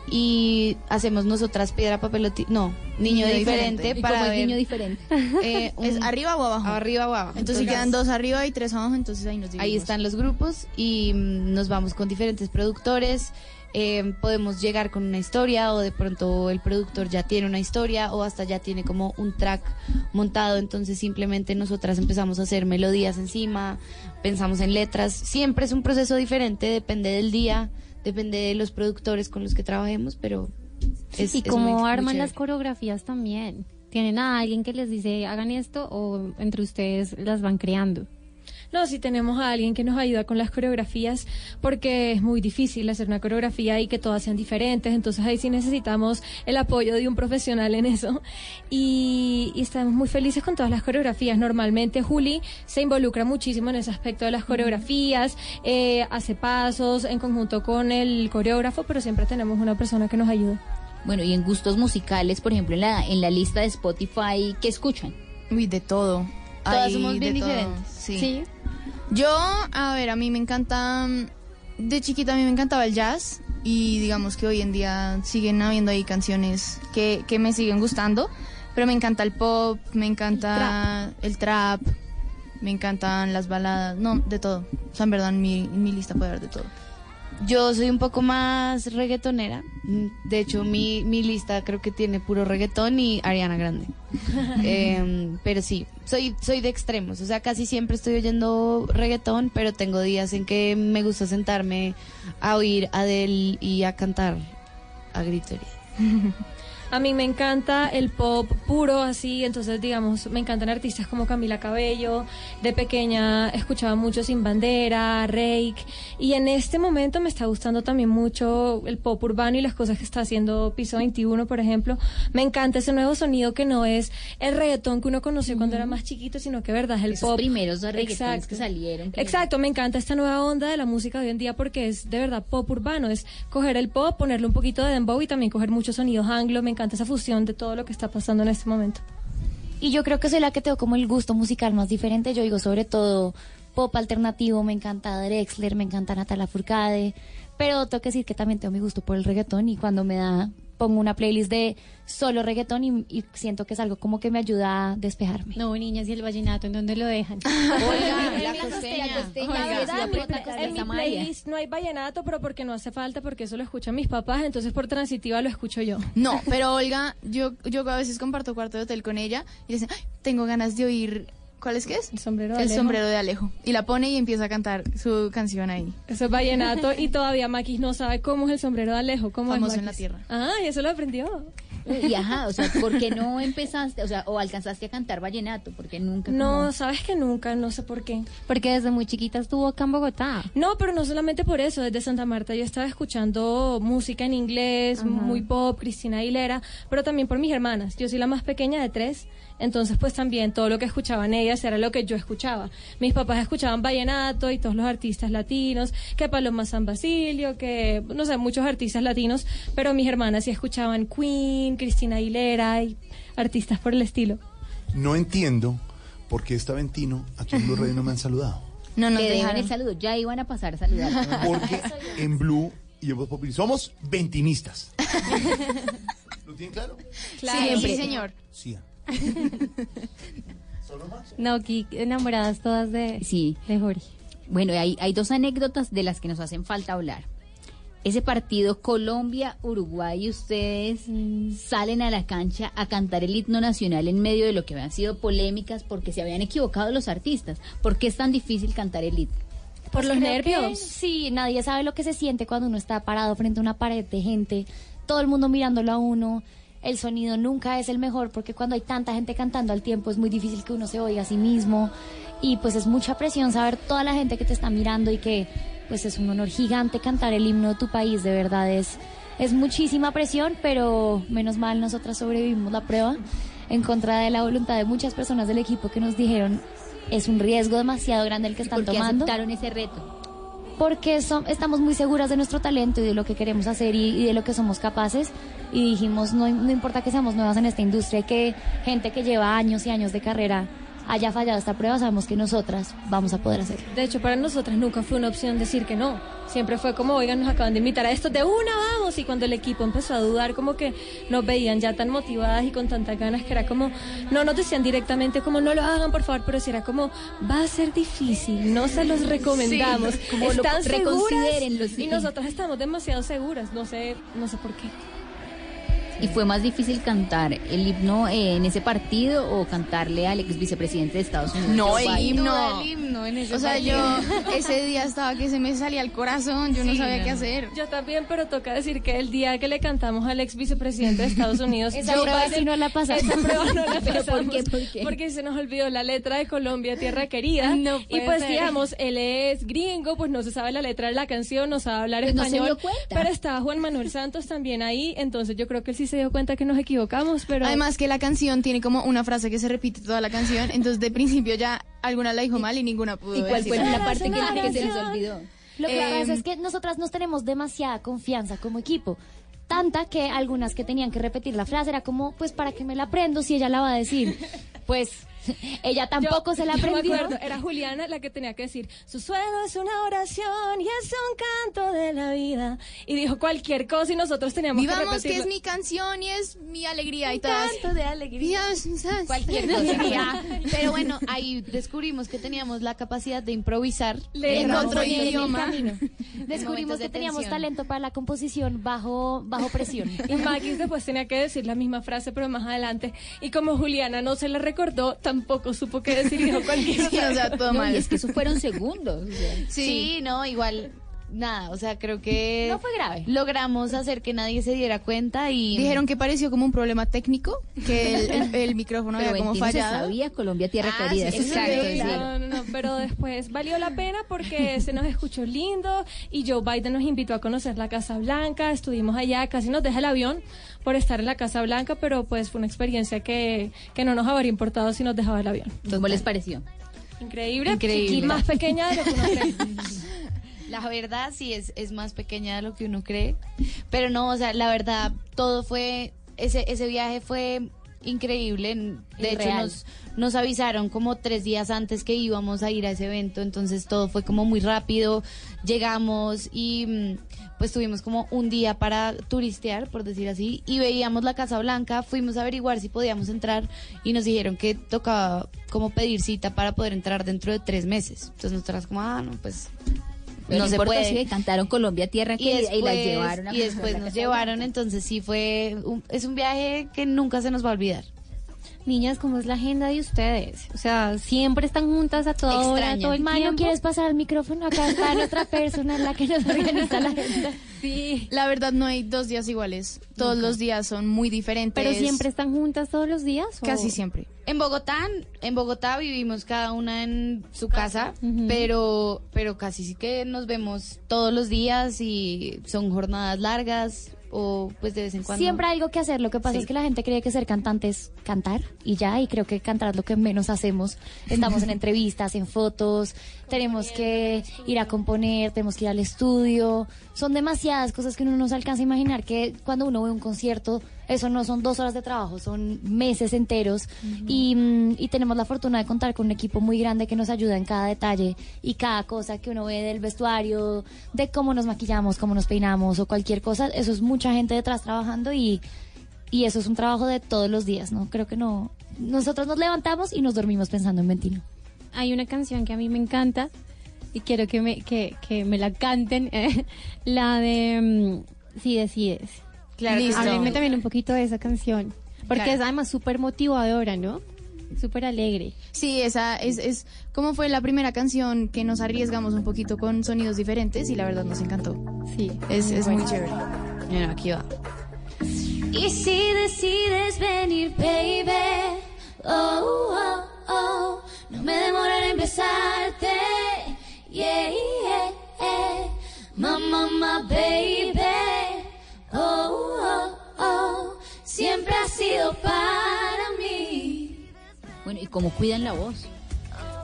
y hacemos nosotras piedra, papel o no, niño, Niño diferente, diferente. ¿Y para cómo es ver, niño diferente? eh, ¿Es arriba o abajo? arriba o abajo. Entonces si quedan dos arriba y tres abajo, entonces ahí nos dividimos. Ahí están los grupos y mm, nos vamos con diferentes productores. Eh, podemos llegar con una historia o de pronto el productor ya tiene una historia o hasta ya tiene como un track montado. Entonces simplemente nosotras empezamos a hacer melodías encima, pensamos en letras. Siempre es un proceso diferente, depende del día, depende de los productores con los que trabajemos, pero es, y cómo arman las coreografías también. ¿Tienen a alguien que les dice hagan esto o entre ustedes las van creando? No, sí tenemos a alguien que nos ayuda con las coreografías porque es muy difícil hacer una coreografía y que todas sean diferentes, entonces ahí sí necesitamos el apoyo de un profesional en eso y, y estamos muy felices con todas las coreografías. Normalmente Juli se involucra muchísimo en ese aspecto de las coreografías, eh, hace pasos en conjunto con el coreógrafo, pero siempre tenemos una persona que nos ayuda. Bueno, y en gustos musicales, por ejemplo, en la, en la lista de Spotify, ¿qué escuchan? Uy, de todo. Todas somos bien todo, diferentes. Sí. Sí. Yo, a ver, a mí me encanta. De chiquita a mí me encantaba el jazz. Y digamos que hoy en día siguen habiendo ahí canciones que, que me siguen gustando. Pero me encanta el pop, me encanta el trap, me encantan las baladas. No, de todo. O sea, en verdad, en mi, en mi lista puede haber de todo. Yo soy un poco más reggaetonera. De hecho, mi, mi lista creo que tiene puro reggaetón y Ariana Grande. Em, pero sí, soy, soy de extremos. O sea, casi siempre estoy oyendo reggaetón, pero tengo días en que me gusta sentarme a oír Adele y a cantar a grito. A mí me encanta el pop puro, así, entonces, digamos, me encantan artistas como Camila Cabello. De pequeña escuchaba mucho Sin Bandera, Rake. Y en este momento me está gustando también mucho el pop urbano y las cosas que está haciendo Piso 21, por ejemplo. Me encanta ese nuevo sonido que no es el reggaetón que uno conoció cuando era más chiquito, sino que, verdad, es el Esos pop. primeros reggaetones que salieron. que- Exacto, me encanta esta nueva onda de la música de hoy en día porque es de verdad pop urbano, es coger el pop, ponerle un poquito de dembow y también coger muchos sonidos anglo, me encanta esa fusión de todo lo que está pasando en este momento. Y yo creo que soy la que tengo como el gusto musical más diferente. Yo digo sobre todo pop alternativo, me encanta Drexler, me encanta Natalia Furcade, pero tengo que decir que también tengo mi gusto por el reggaetón y cuando me da pongo una playlist de solo reggaetón y, y siento que es algo como que me ayuda a despejarme. No, niñas, ¿y el vallenato en dónde lo dejan? Oiga, la costeña, en mi playlist no hay vallenato, pero porque no hace falta, porque eso lo escuchan mis papás, entonces por transitiva lo escucho yo. No, pero Olga, yo, yo a veces comparto cuarto de hotel con ella y dice, "Ay, tengo ganas de oír, ¿cuál es que es? El sombrero de El Alejo. sombrero de Alejo. Y la pone y empieza a cantar su canción ahí. Eso es vallenato y todavía Maquis no sabe cómo es el sombrero de Alejo, cómo Famoso es en la tierra. Ah, y eso lo aprendió. Y ajá, o sea, ¿por qué no empezaste, o sea, o alcanzaste a cantar vallenato? Porque nunca. No, como- sabes que nunca, no sé por qué. Porque desde muy chiquita estuvo acá en Bogotá. No, pero no solamente por eso, desde Santa Marta yo estaba escuchando música en inglés, muy pop, Cristina Aguilera, pero también por mis hermanas. Yo soy la más pequeña de tres, entonces pues también todo lo que escuchaban ellas era lo que yo escuchaba. Mis papás escuchaban vallenato y todos los artistas latinos, que Paloma San Basilio, que no sé, muchos artistas latinos, pero mis hermanas sí escuchaban Queen, Cristina Aguilera y artistas por el estilo. No entiendo por qué esta Ventino aquí en Blue Radio no me han saludado. No nos que dejan el saludo, ya iban a pasar a saludar. Porque en Blue y en Voz Populi somos ventinistas. ¿Lo tienen claro? Sí, sí, señor. Sí. No, aquí enamoradas todas de, Sí. de Jorge. Bueno, hay, hay dos anécdotas de las que nos hacen falta hablar. Ese partido Colombia-Uruguay, ustedes salen a la cancha a cantar el himno nacional en medio de lo que habían sido polémicas porque se habían equivocado los artistas. ¿Por qué es tan difícil cantar el himno? Por los Creo que nervios. Sí, nadie sabe lo que se siente cuando uno está parado frente a una pared de gente, todo el mundo mirándolo a uno. El sonido nunca es el mejor porque cuando hay tanta gente cantando al tiempo es muy difícil que uno se oiga a sí mismo. Y pues es mucha presión saber toda la gente que te está mirando y que pues es un honor gigante cantar el himno de tu país, de verdad es es muchísima presión, pero menos mal nosotras sobrevivimos la prueba en contra de la voluntad de muchas personas del equipo que nos dijeron es un riesgo demasiado grande el que están ¿Por qué tomando aceptaron ese reto? Porque son- estamos muy seguras de nuestro talento y de lo que queremos hacer y, de lo que somos capaces. Y dijimos, no, no importa que seamos nuevas en esta industria, que gente que lleva años y años de carrera haya fallado esta prueba, sabemos que nosotras vamos a poder hacerlo. De hecho, para nosotras nunca fue una opción decir que no. Siempre fue como, oigan, nos acaban de invitar a esto, de una vamos. Y cuando el equipo empezó a dudar, como que nos veían ya tan motivadas y con tantas ganas que era como, no nos decían directamente como, no lo hagan, por favor, pero si era como, va a ser difícil, no se los recomendamos. Sí, como lo- ¿Están seguras? Y nosotras estamos demasiado seguras, no sé, no sé por qué. ¿Y fue más difícil cantar el himno eh, en ese partido o cantarle al ex vicepresidente de Estados Unidos? No, el himno. el himno en ese O sea, yo ese día estaba que se me salía el corazón, yo no sabía no, qué hacer. Yo también, pero toca decir que el día que le cantamos al ex vicepresidente de Estados Unidos, Esa prueba Biden, sí no la pasamos. Esa prueba no la ¿Pero por pasamos. qué? ¿Por qué? Porque se nos olvidó la letra de Colombia, Tierra Querida. No y pues, ser. digamos, él es gringo, pues no se sabe la letra de la canción, no sabe hablar Pues no se español. dio cuenta. Pero estaba Juan Manuel Santos también ahí, entonces yo creo que él sí se dio cuenta que nos equivocamos, pero... Además que la canción tiene como una frase que se repite toda la canción, entonces de principio ya alguna la dijo mal y ninguna pudo ¿Y cuál decir. fue la parte que, que se les olvidó? Lo que Em, pasa es que nosotras nos tenemos demasiada confianza como equipo. tanta que algunas que tenían que repetir la frase era como, pues para que me la aprendo si ella la va a decir. Pues ella tampoco Yo- se la yo me aprendió. acuerdo, era Juliana la que tenía que decir, su suelo es una oración y es un canto de la vida. Y dijo cualquier cosa y nosotros teníamos que Vivamos, que repetirlo. es mi canción y es mi alegría y Un todas. canto de alegría. Cualquier cosa. Pero bueno, ahí descubrimos que teníamos la capacidad de improvisar Le en otro idioma. Descubrimos de que teníamos tensión. talento para la composición bajo, bajo presión. Y Maquis después tenía que decir la misma frase, pero más adelante. Y como Juliana no se la recordó, tampoco supo qué decir dijo cualquier Sí, o sea, todo No, mal. y es que eso fueron segundos. o sea. Sí. no, igual nada, o sea, creo que No fue grave. logramos hacer que nadie se diera cuenta y Dijeron que pareció como un problema técnico, que el, el- el micrófono Pero había como 21 se fallado. sabía, Colombia tierra Ah, querida. sí, exacto, sí. sí. No, no, no, pero después valió la pena porque se nos escuchó lindo y Joe Biden nos invitó a conocer la Casa Blanca, estuvimos allá, casi nos deja el avión por estar en la Casa Blanca, pero pues fue una experiencia que, que no nos habría importado si nos dejaba el avión. ¿Cómo les pareció? Increíble, Increíble. y más pequeña de lo que uno cree. La verdad sí es, es más pequeña de lo que uno cree. Pero no, o sea, la verdad, todo fue, ese, ese viaje fue increíble. De hecho, nos, nos avisaron como tres días antes que íbamos a ir a ese evento, entonces todo fue como muy rápido. Llegamos y mm, pues tuvimos como un día para turistear, por decir así, y veíamos la Casa Blanca, fuimos a averiguar si podíamos entrar y nos dijeron que tocaba como pedir cita para poder entrar dentro de tres meses. Entonces nosotras como, ah, no, pues no se puede. si cantaron Colombia tierra y querida después, y, las llevaron a y después la nos llevaron, entonces sí fue, un- es un viaje que nunca se nos va a olvidar. Niñas, ¿cómo es la agenda de ustedes? O sea, siempre están juntas a toda hora, todo el Ma, ¿no tiempo. quieres pasar el micrófono? Acá está otra persona en la que nos organiza la agenda. Sí. La verdad no hay dos días iguales. Todos los días son muy diferentes. Pero siempre están juntas todos los días. ¿o? Casi siempre. En Bogotá, en Bogotá vivimos cada una en su casa, pero, pero casi sí que nos vemos todos los días y son jornadas largas o pues de vez en cuando. Siempre hay algo que hacer. Lo que pasa Sí. es que la gente cree que ser cantante es cantar y ya, y creo que cantar es lo que menos hacemos. Estamos en entrevistas, en fotos, tenemos que ir a componer, tenemos que ir al estudio. Son demasiadas cosas que uno no se alcanza a imaginar que cuando uno ve un concierto, eso no son dos horas de trabajo, son meses enteros. y, mm, y tenemos la fortuna de contar con un equipo muy grande que nos ayuda en cada detalle y cada cosa que uno ve del vestuario, de cómo nos maquillamos, cómo nos peinamos o cualquier cosa. Eso es mucha gente detrás trabajando y, y eso es un trabajo de todos los días, ¿no? Creo que no. Nosotros nos levantamos y nos dormimos pensando en Ventino. Hay una canción que a mí me encanta y quiero que me, que, que me la canten. la de mm, Si decides. Claro Listo. Háblenme también un poquito de esa canción. Porque Claro. es además súper motivadora, ¿no? Súper alegre. Sí, esa es, es como fue la primera canción que nos arriesgamos un poquito con sonidos diferentes y la verdad nos encantó. Sí. Es, es muy chévere. Bueno, aquí va. Y si decides venir, baby, oh, oh, oh, no me demoraré en besarte, yeah, yeah, yeah, mamá, mamá, baby, oh, oh, siempre ha sido para mí. Bueno, ¿y cómo cuidan la voz?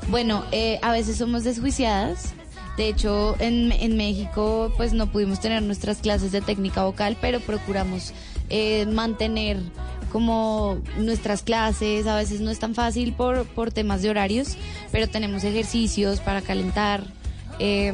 Bueno, eh, a veces somos desjuiciadas. De hecho, en, en México, pues no pudimos tener nuestras clases de técnica vocal, pero procuramos eh, mantener como nuestras clases. A veces no es tan fácil por, por temas de horarios, pero tenemos ejercicios para calentar. Eh,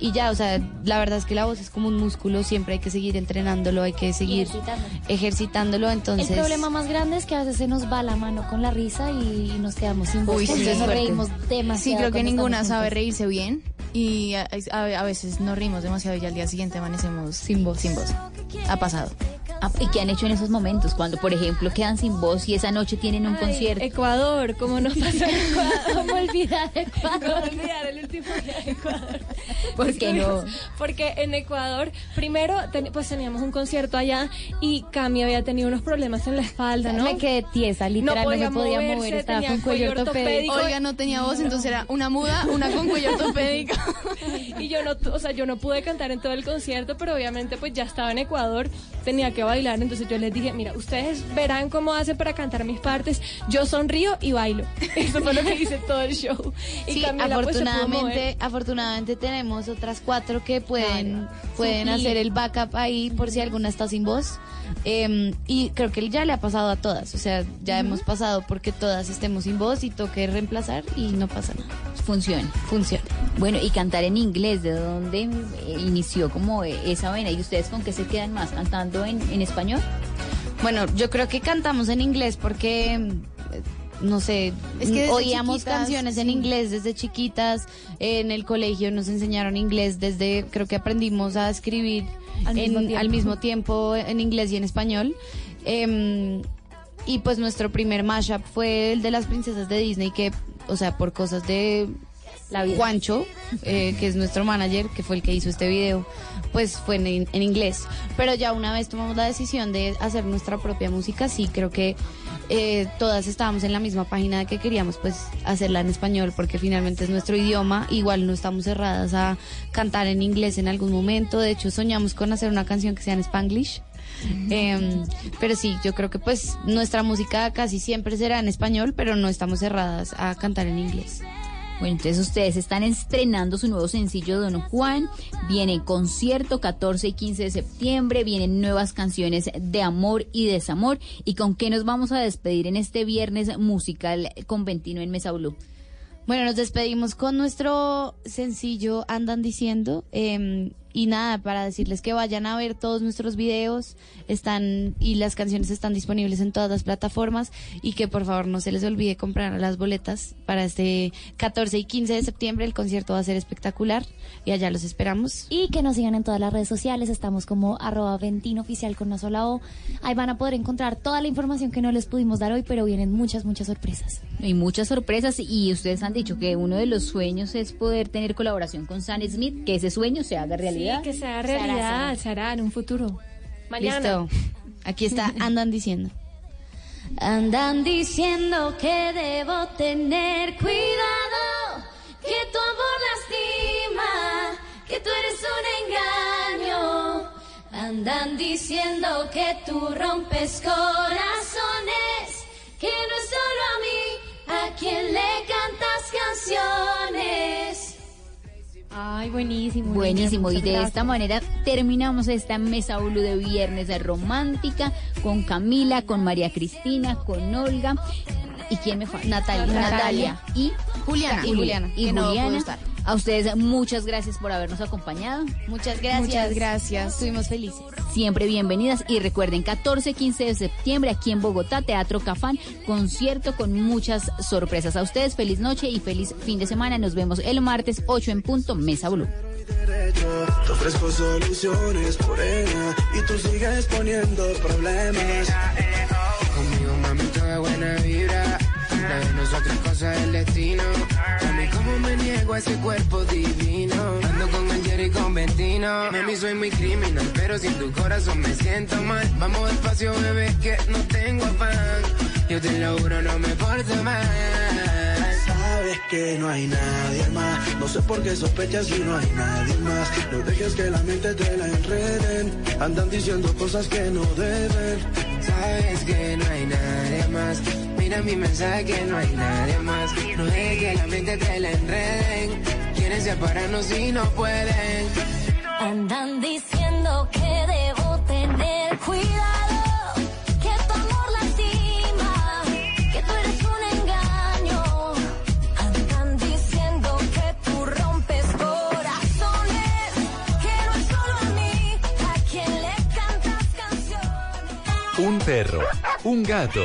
y ya, o sea, la verdad es que la voz es como un músculo, siempre hay que seguir entrenándolo, hay que seguir ejercitándolo. ejercitándolo. Entonces, El problema más grande es que a veces se nos va la mano con la risa y nos quedamos sin voz. Uy, sí, nos reímos demasiado. Sí, creo que ninguna sabe reírse bien y a, a- a veces nos rimos demasiado y al día siguiente amanecemos sin voz. Sin voz. Ha pasado. Ah, ¿Y qué han hecho en esos momentos? Cuando, por ejemplo, quedan sin voz y esa noche tienen un Ay, concierto. Ecuador, ¿cómo nos pasó en Ecuador? ¿Cómo olvidar Ecuador? ¿Cómo olvidar el último día de Ecuador? ¿Por qué no? Porque en Ecuador, primero, ten- pues teníamos un concierto allá y Cami había tenido unos problemas en la espalda, ¿no? Me quedé tiesa, literal, no, podía me podía moverse, mover, estaba con cuello ortopédico. ortopédico. Olga no tenía voz, entonces era una muda, una con cuello ortopédico. y yo no, o sea, yo no pude cantar en todo el concierto, pero obviamente pues ya estaba en Ecuador, tenía que bailar, entonces yo les dije, mira, ustedes verán cómo hacen para cantar mis partes, yo sonrío y bailo. Eso fue lo que hice todo el show. Y Sí, Camila, pues, afortunadamente, mover. afortunadamente tenemos otras cuatro que pueden, pueden Suplir. hacer el backup ahí por si alguna está sin voz. Eh, y creo que ya le ha pasado a todas, o sea, ya hemos pasado porque todas estemos sin voz y toque reemplazar y no pasa nada. Funciona. Funciona. Bueno, y cantar en inglés, ¿de dónde inició como eh, esa vena? ¿Y ustedes con qué se quedan más? ¿Cantando en, en español? Bueno, yo creo que cantamos en inglés porque, no sé, Es que desde oíamos canciones en inglés desde chiquitas. En el colegio nos enseñaron inglés desde, creo que aprendimos a escribir Al en- mismo tiempo. al mismo tiempo en inglés y en español. Em, y pues nuestro primer mashup fue el de las princesas de Disney, que, o sea, por cosas de Juancho, eh, que es nuestro manager, que fue el que hizo este video, pues fue en, en inglés. Pero ya una vez tomamos la decisión de hacer nuestra propia música, sí, creo que eh, todas estábamos en la misma página de que queríamos pues hacerla en español, porque finalmente es nuestro idioma. Igual no estamos cerradas a cantar en inglés en algún momento. De hecho, soñamos con hacer una canción que sea en Spanglish. Em, pero sí, yo creo que pues nuestra música casi siempre será en español, pero no estamos cerradas a cantar en inglés. Bueno, entonces ustedes están estrenando su nuevo sencillo Don Juan, viene concierto 14 y 15 de septiembre, vienen nuevas canciones de amor y desamor. ¿Y con qué nos vamos a despedir en este viernes musical con Ventino en Mesa Blue? Bueno, nos despedimos con nuestro sencillo Andan Diciendo. eh, y nada, para decirles que vayan a ver todos nuestros videos están y las canciones están disponibles en todas las plataformas y que por favor no se les olvide comprar las boletas para este 14 y 15 de septiembre. El concierto va a ser espectacular y allá los esperamos. Y que nos sigan en todas las redes sociales, estamos como arroba Ventino oficial con una sola O. Ahí van a poder encontrar toda la información que no les pudimos dar hoy, pero vienen muchas, muchas sorpresas. Hay muchas sorpresas y ustedes han dicho que uno de los sueños es poder tener colaboración con Sam Smith, que ese sueño se haga realidad. Sí, que se haga realidad, se hará en un futuro. Mañana. Listo. Aquí está Andan Diciendo. Andan diciendo que debo tener cuidado, que tu amor lastima, que tú eres un engaño. Andan diciendo que tú rompes corazones, que no es solo a mí a quien le cantas canciones. Ay, buenísimo. Buenísimo, y de gracias. esta manera terminamos esta mesa blue de viernes de romántica con Camila, con María Cristina, con Olga. ¿Y quién me falta? Natalia. Natalia. Y Juliana. Y Juliana. Y Juliana. A ustedes muchas gracias por habernos acompañado. Muchas gracias. Muchas gracias. Estuvimos felices. Siempre bienvenidas y recuerden 14, 15 de septiembre aquí en Bogotá, Teatro Cafán, concierto con muchas sorpresas. A ustedes feliz noche y feliz fin de semana. Nos vemos el martes 8 en punto, Mesa Blue. Te ofrezco soluciones, morena, y tú sigues poniendo problemas. Conmigo, mami, toda buena vibra. La de nosotros cosa del destino. Cómo me niego a ese cuerpo divino. Ando con el Jerry con Ventino. Mami, soy muy criminal, pero sin tu corazón me siento mal. Vamos despacio, bebé, que no tengo afán. Yo te lo juro, no me porto mal. Sabes que no hay nadie más. No sé por qué sospechas si no hay nadie más. No dejes que la mente te la enreden. Andan diciendo cosas que no deben. Sabes que no hay nadie más. Mira mi mensaje no hay nadie más. No dejes que la mente te la enreden. Quieren separarnos y no pueden. Andan diciendo que debo tener cuidado, que tu amor lastima, que tú eres un engaño. Andan diciendo que tú rompes corazones, que no es solo a mí a quien le cantas canciones. Un perro, un gato,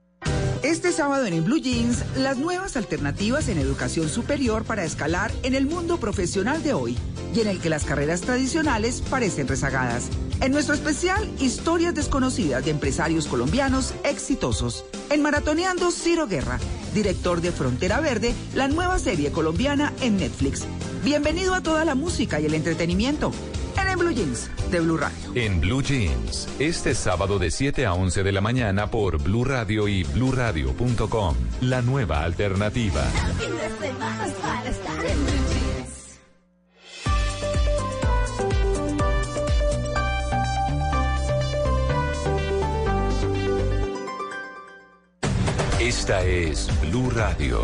Este sábado en, el Blue Jeans, las nuevas alternativas en educación superior para escalar en el mundo profesional de hoy y en el que las carreras tradicionales parecen rezagadas. En nuestro especial, historias desconocidas de empresarios colombianos exitosos. En Maratoneando Ciro Guerra, director de Frontera Verde, la nueva serie colombiana en Netflix. Bienvenido a toda la música y el entretenimiento en Blue Jeans de Blue Radio. En Blue Jeans, este sábado de 7 a 11 de la mañana por Blue Radio y bluradio.com. La nueva alternativa. Esta es Blue Radio.